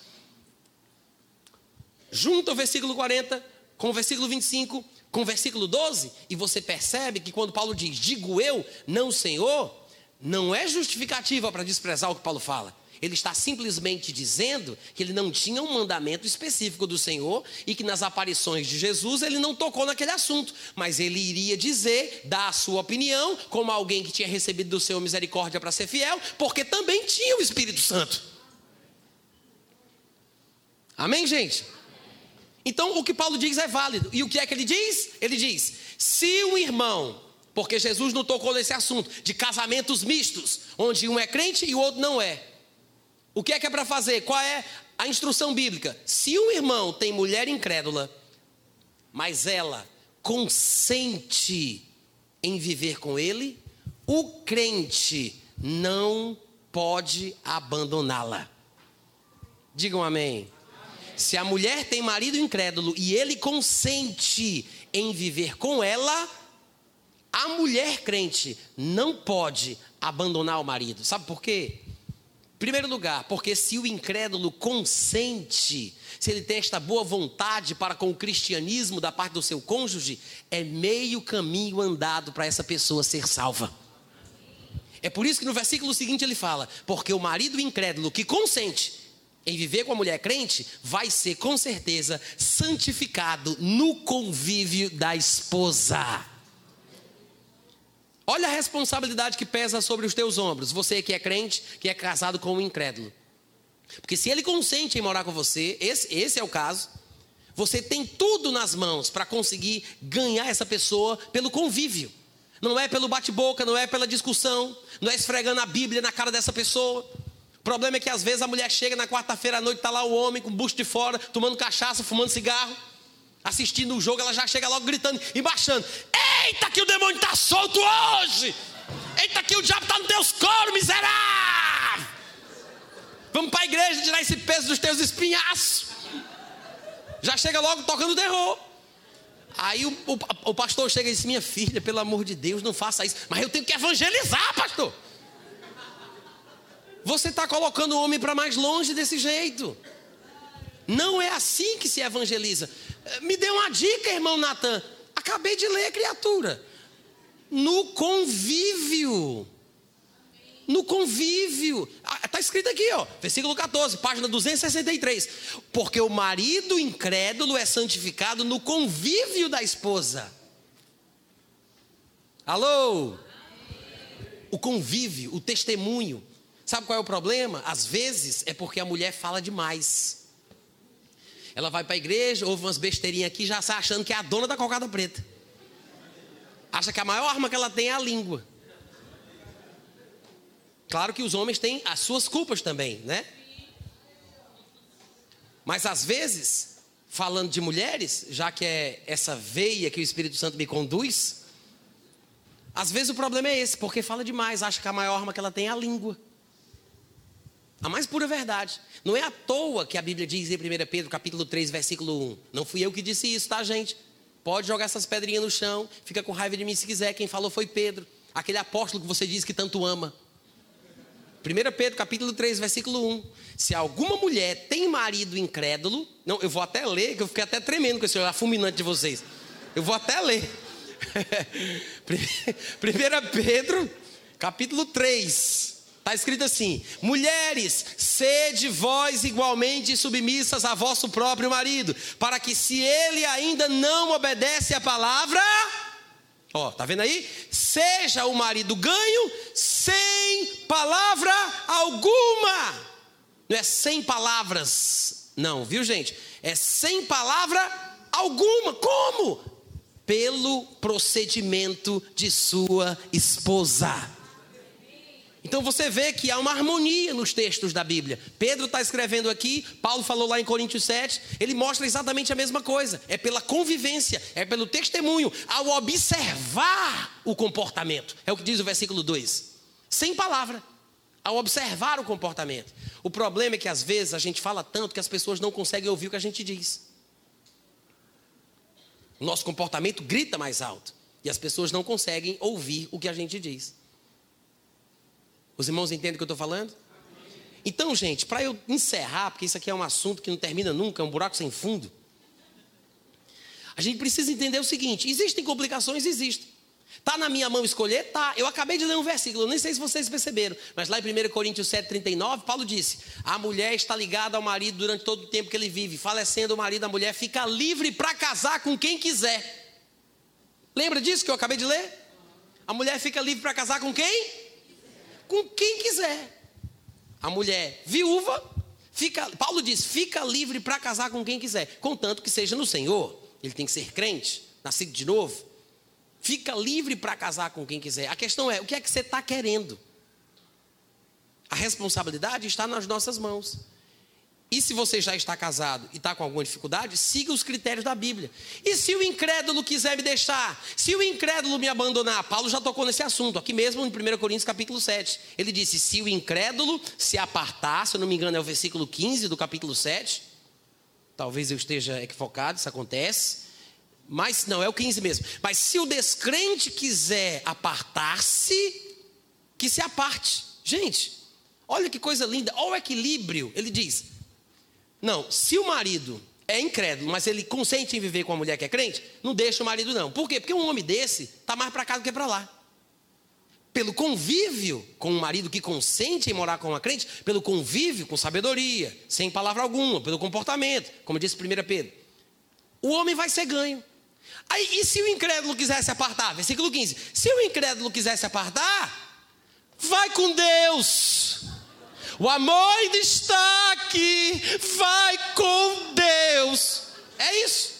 Junta o versículo 40 com o versículo 25, com o versículo 12, e você percebe que quando Paulo diz, digo eu, não Senhor, não é justificativa para desprezar o que Paulo fala. Ele está simplesmente dizendo que ele não tinha um mandamento específico do Senhor e que nas aparições de Jesus ele não tocou naquele assunto, mas ele iria dizer, dar a sua opinião, como alguém que tinha recebido do Senhor misericórdia para ser fiel, porque também tinha o Espírito Santo. Amém, gente? Então o que Paulo diz é válido. E o que é que ele diz? Ele diz: se um irmão, porque Jesus não tocou nesse assunto de casamentos mistos, onde um é crente e o outro não é. O que é que é para fazer? Qual é a instrução bíblica? Se um irmão tem mulher incrédula, mas ela consente em viver com ele, o crente não pode abandoná-la. Digam amém. Se a mulher tem marido incrédulo e ele consente em viver com ela, a mulher crente não pode abandonar o marido. Sabe por quê? Primeiro lugar, porque se o incrédulo consente, se ele tem esta boa vontade para com o cristianismo da parte do seu cônjuge, é meio caminho andado para essa pessoa ser salva. É por isso que no versículo seguinte ele fala: porque o marido incrédulo que consente em viver com a mulher crente vai ser com certeza santificado no convívio da esposa. Olha a responsabilidade que pesa sobre os teus ombros, você que é crente, que é casado com um incrédulo. Porque se ele consente em morar com você, esse, esse é o caso, você tem tudo nas mãos para conseguir ganhar essa pessoa pelo convívio. Não é pelo bate-boca, não é pela discussão, não é esfregando a Bíblia na cara dessa pessoa. O problema é que às vezes a mulher chega na quarta-feira à noite, está lá o homem com o busto de fora, tomando cachaça, fumando cigarro assistindo o jogo, ela já chega logo gritando e baixando: Eita, que o demônio está solto hoje! Eita, que o diabo está no teus coros, miserável! Vamos para a igreja tirar esse peso dos teus espinhaços. Já chega logo tocando terror. Aí o, o, o, pastor chega e diz: Minha filha, pelo amor de Deus, não faça isso. Mas eu tenho que evangelizar, pastor. Você está colocando o homem para mais longe desse jeito. Não é assim que se evangeliza. Me dê uma dica, irmão Natan. Acabei de ler, criatura. No convívio. No convívio. Está ah, escrito aqui, ó, versículo 14, página 263. Porque o marido incrédulo é santificado no convívio da esposa. Alô? O convívio, o testemunho. Sabe qual é o problema? Às vezes é porque a mulher fala demais. Ela vai para a igreja, ouve umas besteirinhas aqui, já sai achando que é a dona da cocada preta. Acha que a maior arma que ela tem é a língua. Claro que os homens têm as suas culpas também, né? Mas às vezes, falando de mulheres, já que é essa veia que o Espírito Santo me conduz, às vezes o problema é esse, porque fala demais, acha que a maior arma que ela tem é a língua. A mais pura verdade. Não é à toa que a Bíblia diz em 1 Pedro, capítulo 3, versículo 1. Não fui eu que disse isso, tá, gente? Pode jogar essas pedrinhas no chão, fica com raiva de mim se quiser. Quem falou foi Pedro, aquele apóstolo que você diz que tanto ama. 1 Pedro, capítulo 3, versículo 1. Se alguma mulher tem marido incrédulo, não, eu vou até ler, que eu fiquei até tremendo com esse olhar fulminante de vocês. Eu vou até ler. 1 Pedro, capítulo 3, Está escrito assim: mulheres, sede vós igualmente submissas a vosso próprio marido, para que se ele ainda não obedece à palavra, ó, tá vendo aí? Seja o marido ganho sem palavra alguma. Não é sem palavras, não, viu gente? É sem palavra alguma. Como? Pelo procedimento de sua esposa. Então você vê que há uma harmonia nos textos da Bíblia. Pedro está escrevendo aqui, Paulo falou lá em Coríntios 7, ele mostra exatamente a mesma coisa. É pela convivência, é pelo testemunho, ao observar o comportamento. É o que diz o versículo 2. Sem palavra, ao observar o comportamento. O problema é que às vezes a gente fala tanto que as pessoas não conseguem ouvir o que a gente diz. O nosso comportamento grita mais alto. E as pessoas não conseguem ouvir o que a gente diz. Os irmãos entendem o que eu estou falando? Então, gente, para eu encerrar, porque isso aqui é um assunto que não termina nunca, é um buraco sem fundo. A gente precisa entender o seguinte: existem complicações? Existem. Está na minha mão escolher? Tá. Eu acabei de ler um versículo, nem sei se vocês perceberam, mas lá em 1 Coríntios 7,39, Paulo disse: A mulher está ligada ao marido durante todo o tempo que ele vive, falecendo o marido, a mulher fica livre para casar com quem quiser. Lembra disso que eu acabei de ler? A mulher fica livre para casar com quem? Com quem quiser. A mulher viúva fica, Paulo diz, fica livre para casar com quem quiser, contanto que seja no Senhor. Ele tem que ser crente, nascido de novo. Fica livre para casar com quem quiser. A questão é, o que é que você está querendo? A responsabilidade está nas nossas mãos. E se você já está casado e está com alguma dificuldade, siga os critérios da Bíblia. E se o incrédulo quiser me deixar, se o incrédulo me abandonar, Paulo já tocou nesse assunto, aqui mesmo em 1 Coríntios capítulo 7. Ele disse: se o incrédulo se apartar, se eu não me engano é o versículo 15 do capítulo 7. Talvez eu esteja equivocado, isso acontece. Mas não, é o 15 mesmo. Mas se o descrente quiser apartar-se, que se aparte. Gente, olha que coisa linda, olha o equilíbrio. Ele diz: não, se o marido é incrédulo, mas ele consente em viver com a mulher que é crente, não deixa o marido não. Por quê? Porque um homem desse está mais para cá do que para lá. Pelo convívio com um marido que consente em morar com uma crente, pelo convívio com sabedoria, sem palavra alguma, pelo comportamento, como disse 1 Pedro, o homem vai ser ganho. Aí, e se o incrédulo quiser se apartar? Versículo 15. Se o incrédulo quiser se apartar, vai com Deus. O amor ainda está aqui. Vai com Deus. É isso.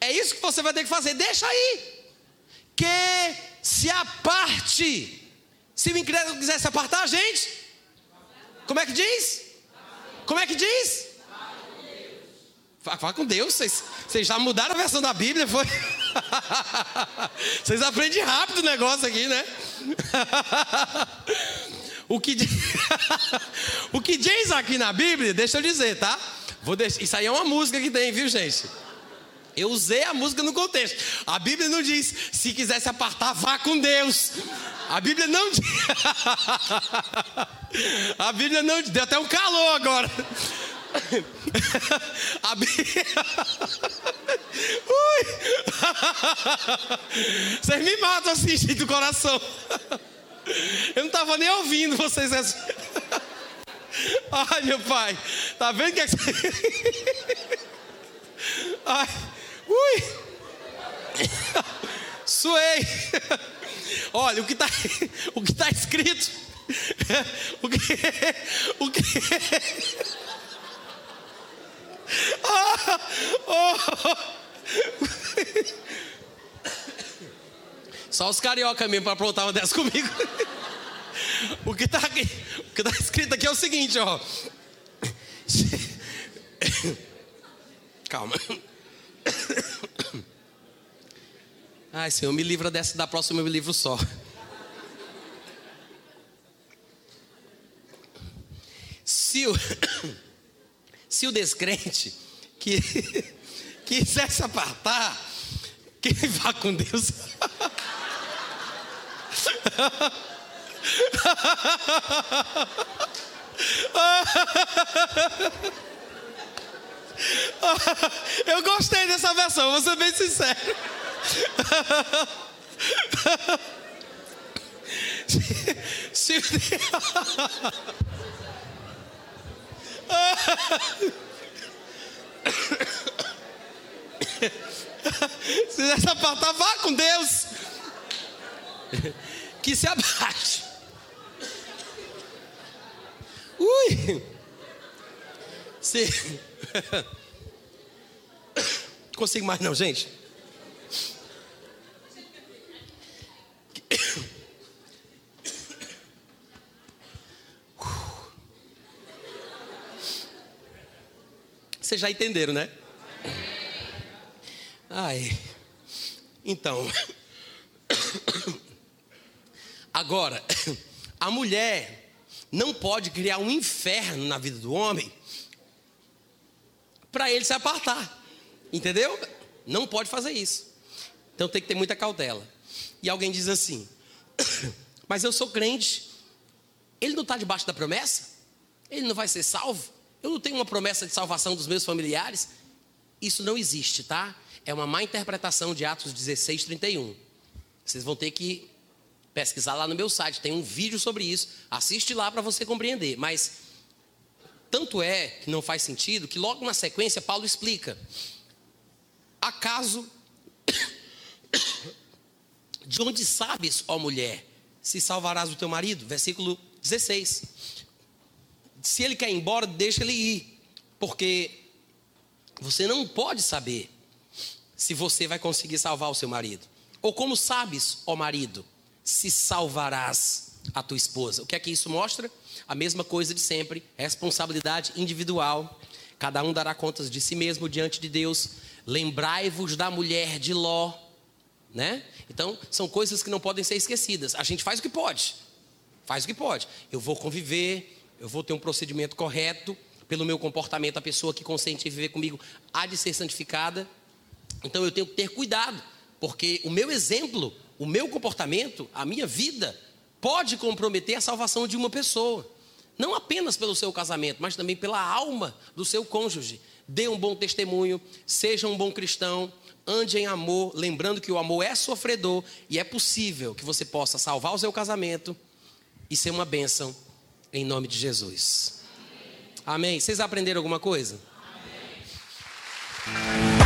É isso que você vai ter que fazer. Deixa aí. Que se aparte. Se o incrédulo quiser se apartar, gente. Como é que diz? Como é que diz? Fala com Deus. Vocês, vocês já mudaram a versão da Bíblia, foi? Vocês aprendem rápido o negócio aqui, né? O que, o que diz aqui na Bíblia, deixa eu dizer, tá? Vou deixar, isso aí é uma música que tem, viu, gente? Eu usei a música no contexto. A Bíblia não diz, se quiser se apartar, vá com Deus. A Bíblia não diz. A Bíblia não diz. Deu até um calor agora. A Bíblia. Ui. Vocês me matam assim, gente, do coração. Eu não estava nem ouvindo vocês. Meu pai. Tá vendo que é. Ai. Ui. Suei. Olha, o que está o que tá escrito. O que. O que. Ah, oh. Só os carioca mesmo para aprontar uma dessas comigo. o que está o que está escrito aqui é o seguinte, ó. Calma. Ai, Senhor, me livra dessa, da próxima eu me livro só. Se o, se o descrente que quiser se apartar, que vá com Deus. Eu gostei dessa versão, vou ser bem sincero. Se, se, se essa pauta vá com Deus que se abaixe. Ui! Se... Consigo mais não, gente. Vocês já entenderam, né? Ai. Então. Agora, a mulher não pode criar um inferno na vida do homem para ele se apartar. Entendeu? Não pode fazer isso. Então tem que ter muita cautela. e alguém diz assim: Mas eu sou crente, ele não está debaixo da promessa? Ele não vai ser salvo? Eu não tenho uma promessa de salvação dos meus familiares? Isso não existe, tá? É uma má interpretação de Atos 16, 31. Vocês vão ter que pesquisar lá no meu site, tem um vídeo sobre isso. Assiste lá para você compreender. Mas tanto é que não faz sentido que logo na sequência Paulo explica: Acaso de onde sabes, ó mulher, se salvarás o teu marido? Versículo 16. Se ele quer ir embora, deixa ele ir, porque você não pode saber se você vai conseguir salvar o seu marido. Ou como sabes, ó marido, se salvarás a tua esposa. O que é que isso mostra? A mesma coisa de sempre, responsabilidade individual. Cada um dará contas de si mesmo diante de Deus. Lembrai-vos da mulher de Ló, né? Então, são coisas que não podem ser esquecidas. A gente faz o que pode. Faz o que pode. Eu vou conviver, eu vou ter um procedimento correto, pelo meu comportamento, a pessoa que consente em viver comigo há de ser santificada. Então eu tenho que ter cuidado, porque o meu exemplo, o meu comportamento, a minha vida, pode comprometer a salvação de uma pessoa. Não apenas pelo seu casamento, mas também pela alma do seu cônjuge. Dê um bom testemunho, seja um bom cristão, ande em amor, lembrando que o amor é sofredor e é possível que você possa salvar o seu casamento e ser uma bênção em nome de Jesus. Amém. Amém. Vocês aprenderam alguma coisa? Amém.